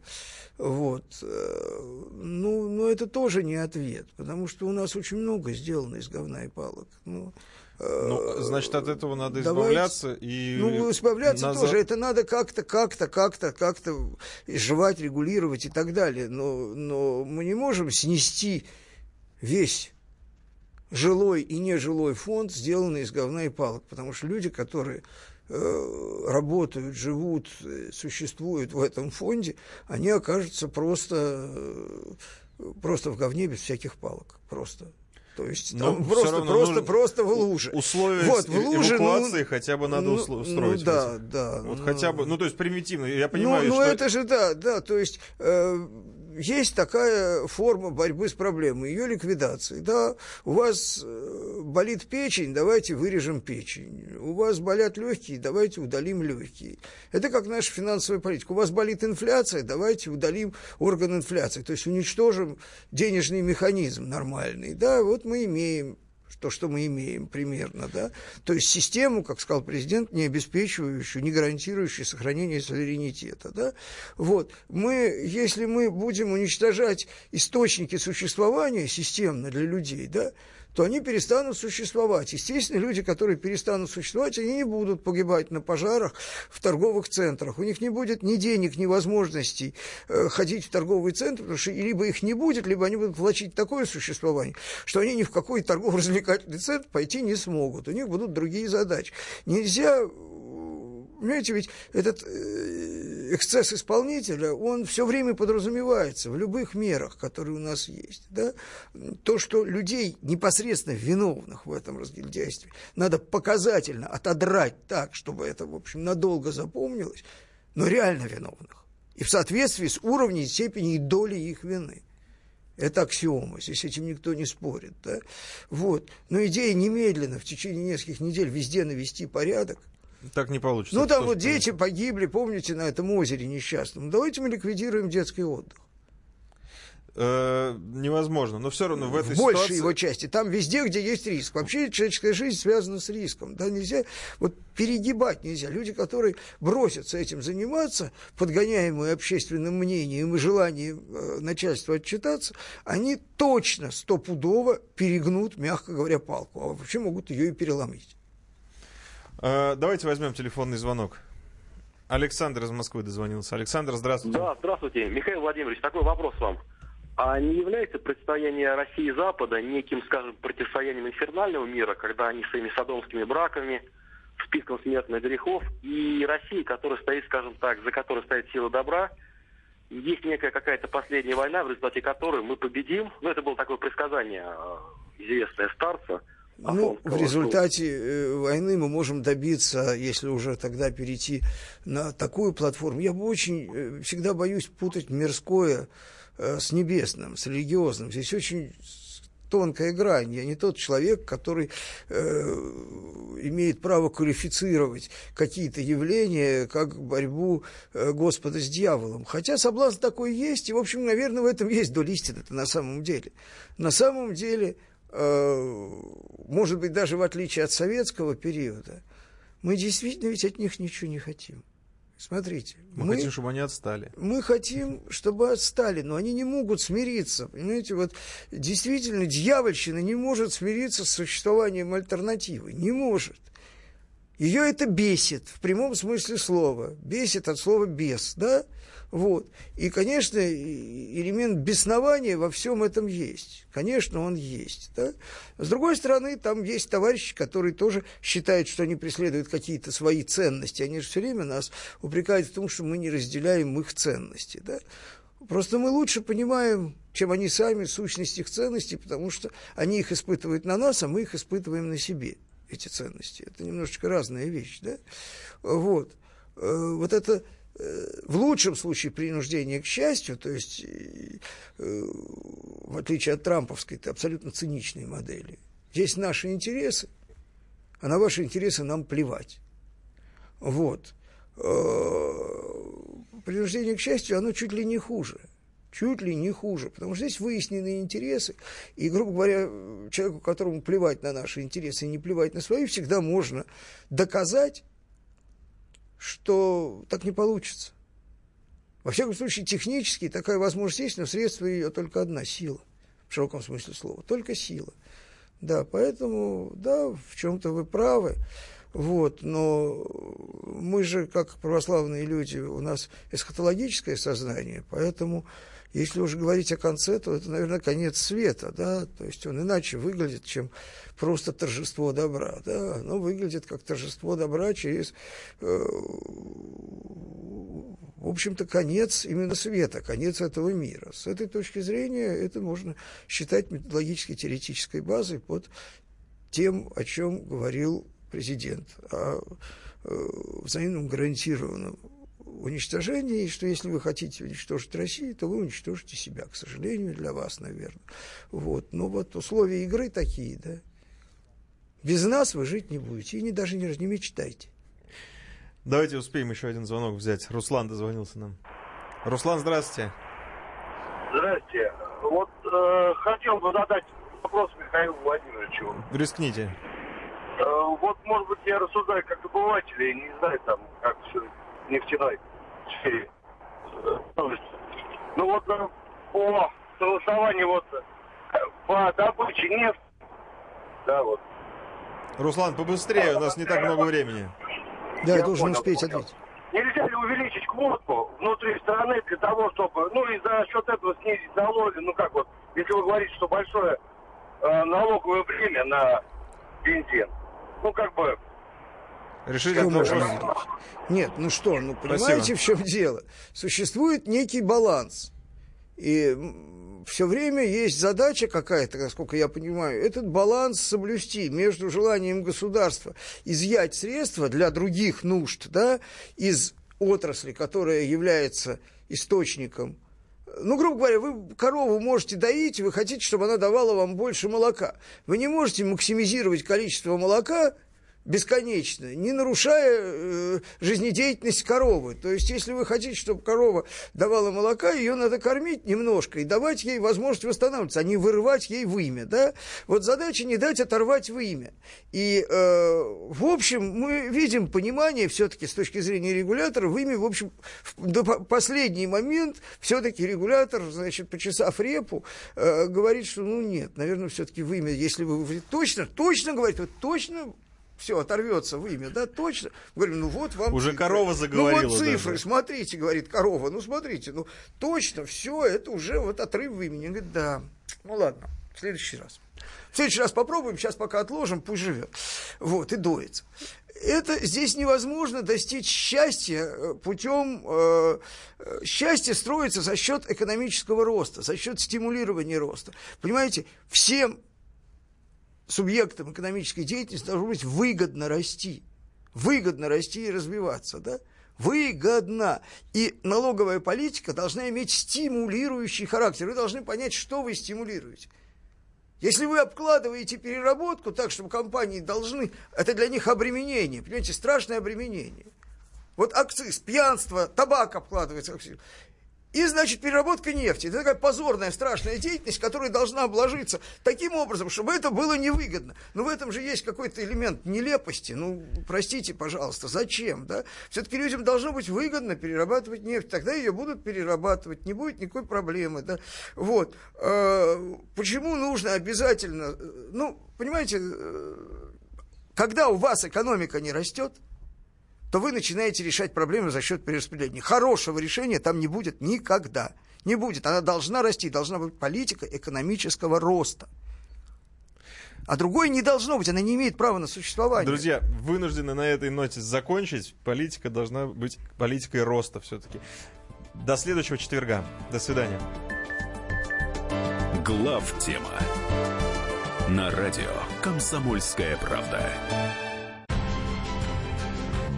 вот, ну, ну, это тоже не ответ, потому что у нас очень много сделано из говна и палок, ну, Ну, значит, от этого надо Давайте. избавляться и... Ну, избавляться назад- тоже. Это надо как-то, как-то, как-то, как-то изживать, регулировать и так далее. Но, но мы не можем снести весь жилой и нежилой фонд, сделанный из говна и палок. Потому что люди, которые э, работают, живут, э, существуют в этом фонде, они окажутся просто, э, просто в говне без всяких палок. Просто. То есть Но там просто, равно просто, нужно просто в луже. Условия Вот, в луже, ну, эвакуации хотя бы надо ну, усло- ну, устроить. да, да. Вот ну, хотя бы, ну то есть примитивно. Я ну, понимаю, ну, что... это же да, да, то есть э, есть такая форма борьбы с проблемой, ее ликвидации. Да, у вас э, болит печень, давайте вырежем печень. У вас болят легкие, давайте удалим легкие. Это как наша финансовая политика. У вас болит инфляция, давайте удалим орган инфляции. То есть уничтожим денежный механизм нормальный. Да, вот мы имеем то, что мы имеем примерно, да, то есть систему, как сказал президент, не обеспечивающую, не гарантирующую сохранение суверенитета, да, вот, мы, если мы будем уничтожать источники существования системно для людей, да, то они перестанут существовать. Естественно, люди, которые перестанут существовать, они не будут погибать на пожарах в торговых центрах. У них не будет ни денег, ни возможностей э, ходить в торговый центр, потому что либо их не будет, либо они будут влачить такое существование, что они ни в какой торгово-развлекательный центр пойти не смогут. У них будут другие задачи. Нельзя Понимаете, ведь этот э, эксцесс исполнителя, он все время подразумевается в любых мерах, которые у нас есть. Да? То, что людей, непосредственно виновных в этом разгильдяйстве, надо показательно отодрать так, чтобы это, в общем, надолго запомнилось, но реально виновных. И в соответствии с уровнем, степени и долей их вины. Это аксиома, здесь с этим никто не спорит. Да? Вот. Но идея немедленно, в течение нескольких недель, везде навести порядок, Так не получится. ну, там вот дети погибли, помните, на этом озере несчастном. Давайте мы ликвидируем детский отдых. Э, невозможно, но все равно в этой в большей ситуации... его части. Там везде, где есть риск. Вообще человеческая жизнь связана с риском. Да, нельзя, вот перегибать нельзя. Люди, которые бросятся этим заниматься, подгоняемые общественным мнением и желанием э, начальства отчитаться, они точно стопудово перегнут, мягко говоря, палку. А вообще могут ее и переломить. Э, давайте возьмем телефонный звонок. Александр из Москвы дозвонился. Александр, здравствуйте. Да, здравствуйте. Михаил Владимирович, такой вопрос вам. А не является противостояние России и Запада неким, скажем, противостоянием инфернального мира, когда они своими садомскими браками, списком смертных грехов, и Россия, которая стоит, скажем так, за которой стоит сила добра, есть некая какая-то последняя война, в результате которой мы победим. Ну, это было такое предсказание э, известное старца. Ну, в результате э, войны мы можем добиться, если уже тогда перейти на такую платформу. Я бы очень э, всегда боюсь путать мирское э, с небесным, с религиозным. Здесь очень тонкая грань. Я не тот человек, который э, имеет право квалифицировать какие-то явления как борьбу э, Господа с дьяволом. Хотя соблазн такой есть, и, в общем, наверное, в этом есть доля истины это на самом деле. На самом деле, может быть, даже в отличие от советского периода, мы действительно ведь от них ничего не хотим. Смотрите. Мы, мы хотим, чтобы они отстали. Мы хотим, чтобы отстали, но они не могут смириться. Понимаете, вот действительно дьявольщина не может смириться с существованием альтернативы. Не может. Ее это бесит в прямом смысле слова. Бесит от слова бес, да? Вот. И, конечно, элемент беснования во всем этом есть. Конечно, он есть. Да? С другой стороны, там есть товарищи, которые тоже считают, что они преследуют какие-то свои ценности. Они же все время нас упрекают в том, что мы не разделяем их ценности. Да? Просто мы лучше понимаем, чем они сами, сущность их ценностей, потому что они их испытывают на нас, а мы их испытываем на себе, эти ценности. Это немножечко разная вещь. Да? Вот. Э, вот это в лучшем случае принуждение к счастью, то есть э, в отличие от трамповской, это абсолютно циничные модели. Есть наши интересы, а на ваши интересы нам плевать. Вот. Э, принуждение к счастью, оно чуть ли не хуже. Чуть ли не хуже, потому что здесь выяснены интересы, и, грубо говоря, человеку, которому плевать на наши интересы и не плевать на свои, всегда можно доказать, что так не получится. Во всяком случае, технически такая возможность есть, но средство ее только одна – сила. В широком смысле слова. Только сила. Да, поэтому, да, в чем-то вы правы. Вот, но мы же, как православные люди, у нас эсхатологическое сознание, поэтому если уже говорить о конце, то это, наверное, конец света, да, то есть он иначе выглядит, чем просто торжество добра, да, оно выглядит как торжество добра через, э, в общем-то, конец именно света, конец этого мира. С этой точки зрения это можно считать методологической теоретической базой под тем, о чем говорил президент, о э, взаимном гарантированном уничтожение, и что если вы хотите уничтожить Россию, то вы уничтожите себя, к сожалению, для вас, наверное. Вот. Но вот условия игры такие, да. Без нас вы жить не будете, и не, даже не, не мечтайте. Давайте успеем еще один звонок взять. Руслан дозвонился нам. Руслан, здравствуйте. Здравствуйте. Вот э, хотел бы задать вопрос Михаилу Владимировичу. Рискните. Э, вот, может быть, я рассуждаю как обыватель, и не знаю, там, как все нефтяной сфере. Ну вот э, по согласованию вот э, по добыче нефти, да, вот. Руслан, побыстрее, у нас не так много времени. Да, я, я должен понял, успеть понял. ответить. Нельзя ли увеличить квоту внутри страны для того, чтобы, ну и за счет этого снизить налоги, ну как вот, если вы говорите, что большое э, налоговое бремя на бензин, ну как бы Решили что можно Нет, ну что, ну понимаете, Спасибо. в чем дело? Существует некий баланс. И все время есть задача какая-то, насколько я понимаю, этот баланс соблюсти между желанием государства изъять средства для других нужд да, из отрасли, которая является источником ну, грубо говоря, вы корову можете доить, вы хотите, чтобы она давала вам больше молока. Вы не можете максимизировать количество молока бесконечно, не нарушая э, жизнедеятельность коровы. То есть, если вы хотите, чтобы корова давала молока, ее надо кормить немножко и давать ей возможность восстанавливаться, а не вырывать ей вымя. Да? Вот задача не дать оторвать вымя. И, э, в общем, мы видим понимание все-таки с точки зрения регулятора, вымя, в общем, в, до последний момент все-таки регулятор, значит, почесав репу, э, говорит, что, ну, нет, наверное, все-таки вымя, если вы точно, точно говорите, вот точно все, оторвется вымя, да, точно. Говорим, ну вот вам... Уже корова заговорила. Ну вот цифры, даже. смотрите, говорит корова, ну смотрите, ну точно, все, это уже вот отрыв вымени. Говорит, да, ну ладно, в следующий раз. В следующий раз попробуем, сейчас пока отложим, пусть живет. Вот, и доится. это здесь невозможно достичь счастья э, путем... Э, э, счастье строится за счет экономического роста, за счет стимулирования роста. Понимаете, всем субъектам экономической деятельности должно быть выгодно расти. Выгодно расти и развиваться, да? Выгодно. И налоговая политика должна иметь стимулирующий характер. Вы должны понять, что вы стимулируете. Если вы обкладываете переработку так, чтобы компании должны, это для них обременение, понимаете, страшное обременение. Вот акциз, пьянство, табак обкладывается. И, значит, переработка нефти. Это такая позорная, страшная деятельность, которая должна обложиться таким образом, чтобы это было невыгодно. Но в этом же есть какой-то элемент нелепости. Ну, простите, пожалуйста, зачем, да? Все-таки людям должно быть выгодно перерабатывать нефть. Тогда ее будут перерабатывать, не будет никакой проблемы, да? Вот. Э, почему нужно обязательно... Ну, понимаете, э, когда у вас экономика не растет, то вы начинаете решать проблемы за счет перераспределения. Хорошего решения там не будет никогда. Не будет. Она должна расти, должна быть политика экономического роста. А другой не должно быть, она не имеет права на существование. Друзья, вынуждены на этой ноте закончить. Политика должна быть политикой роста все-таки. До следующего четверга. До свидания. Глав тема на радио Комсомольская правда.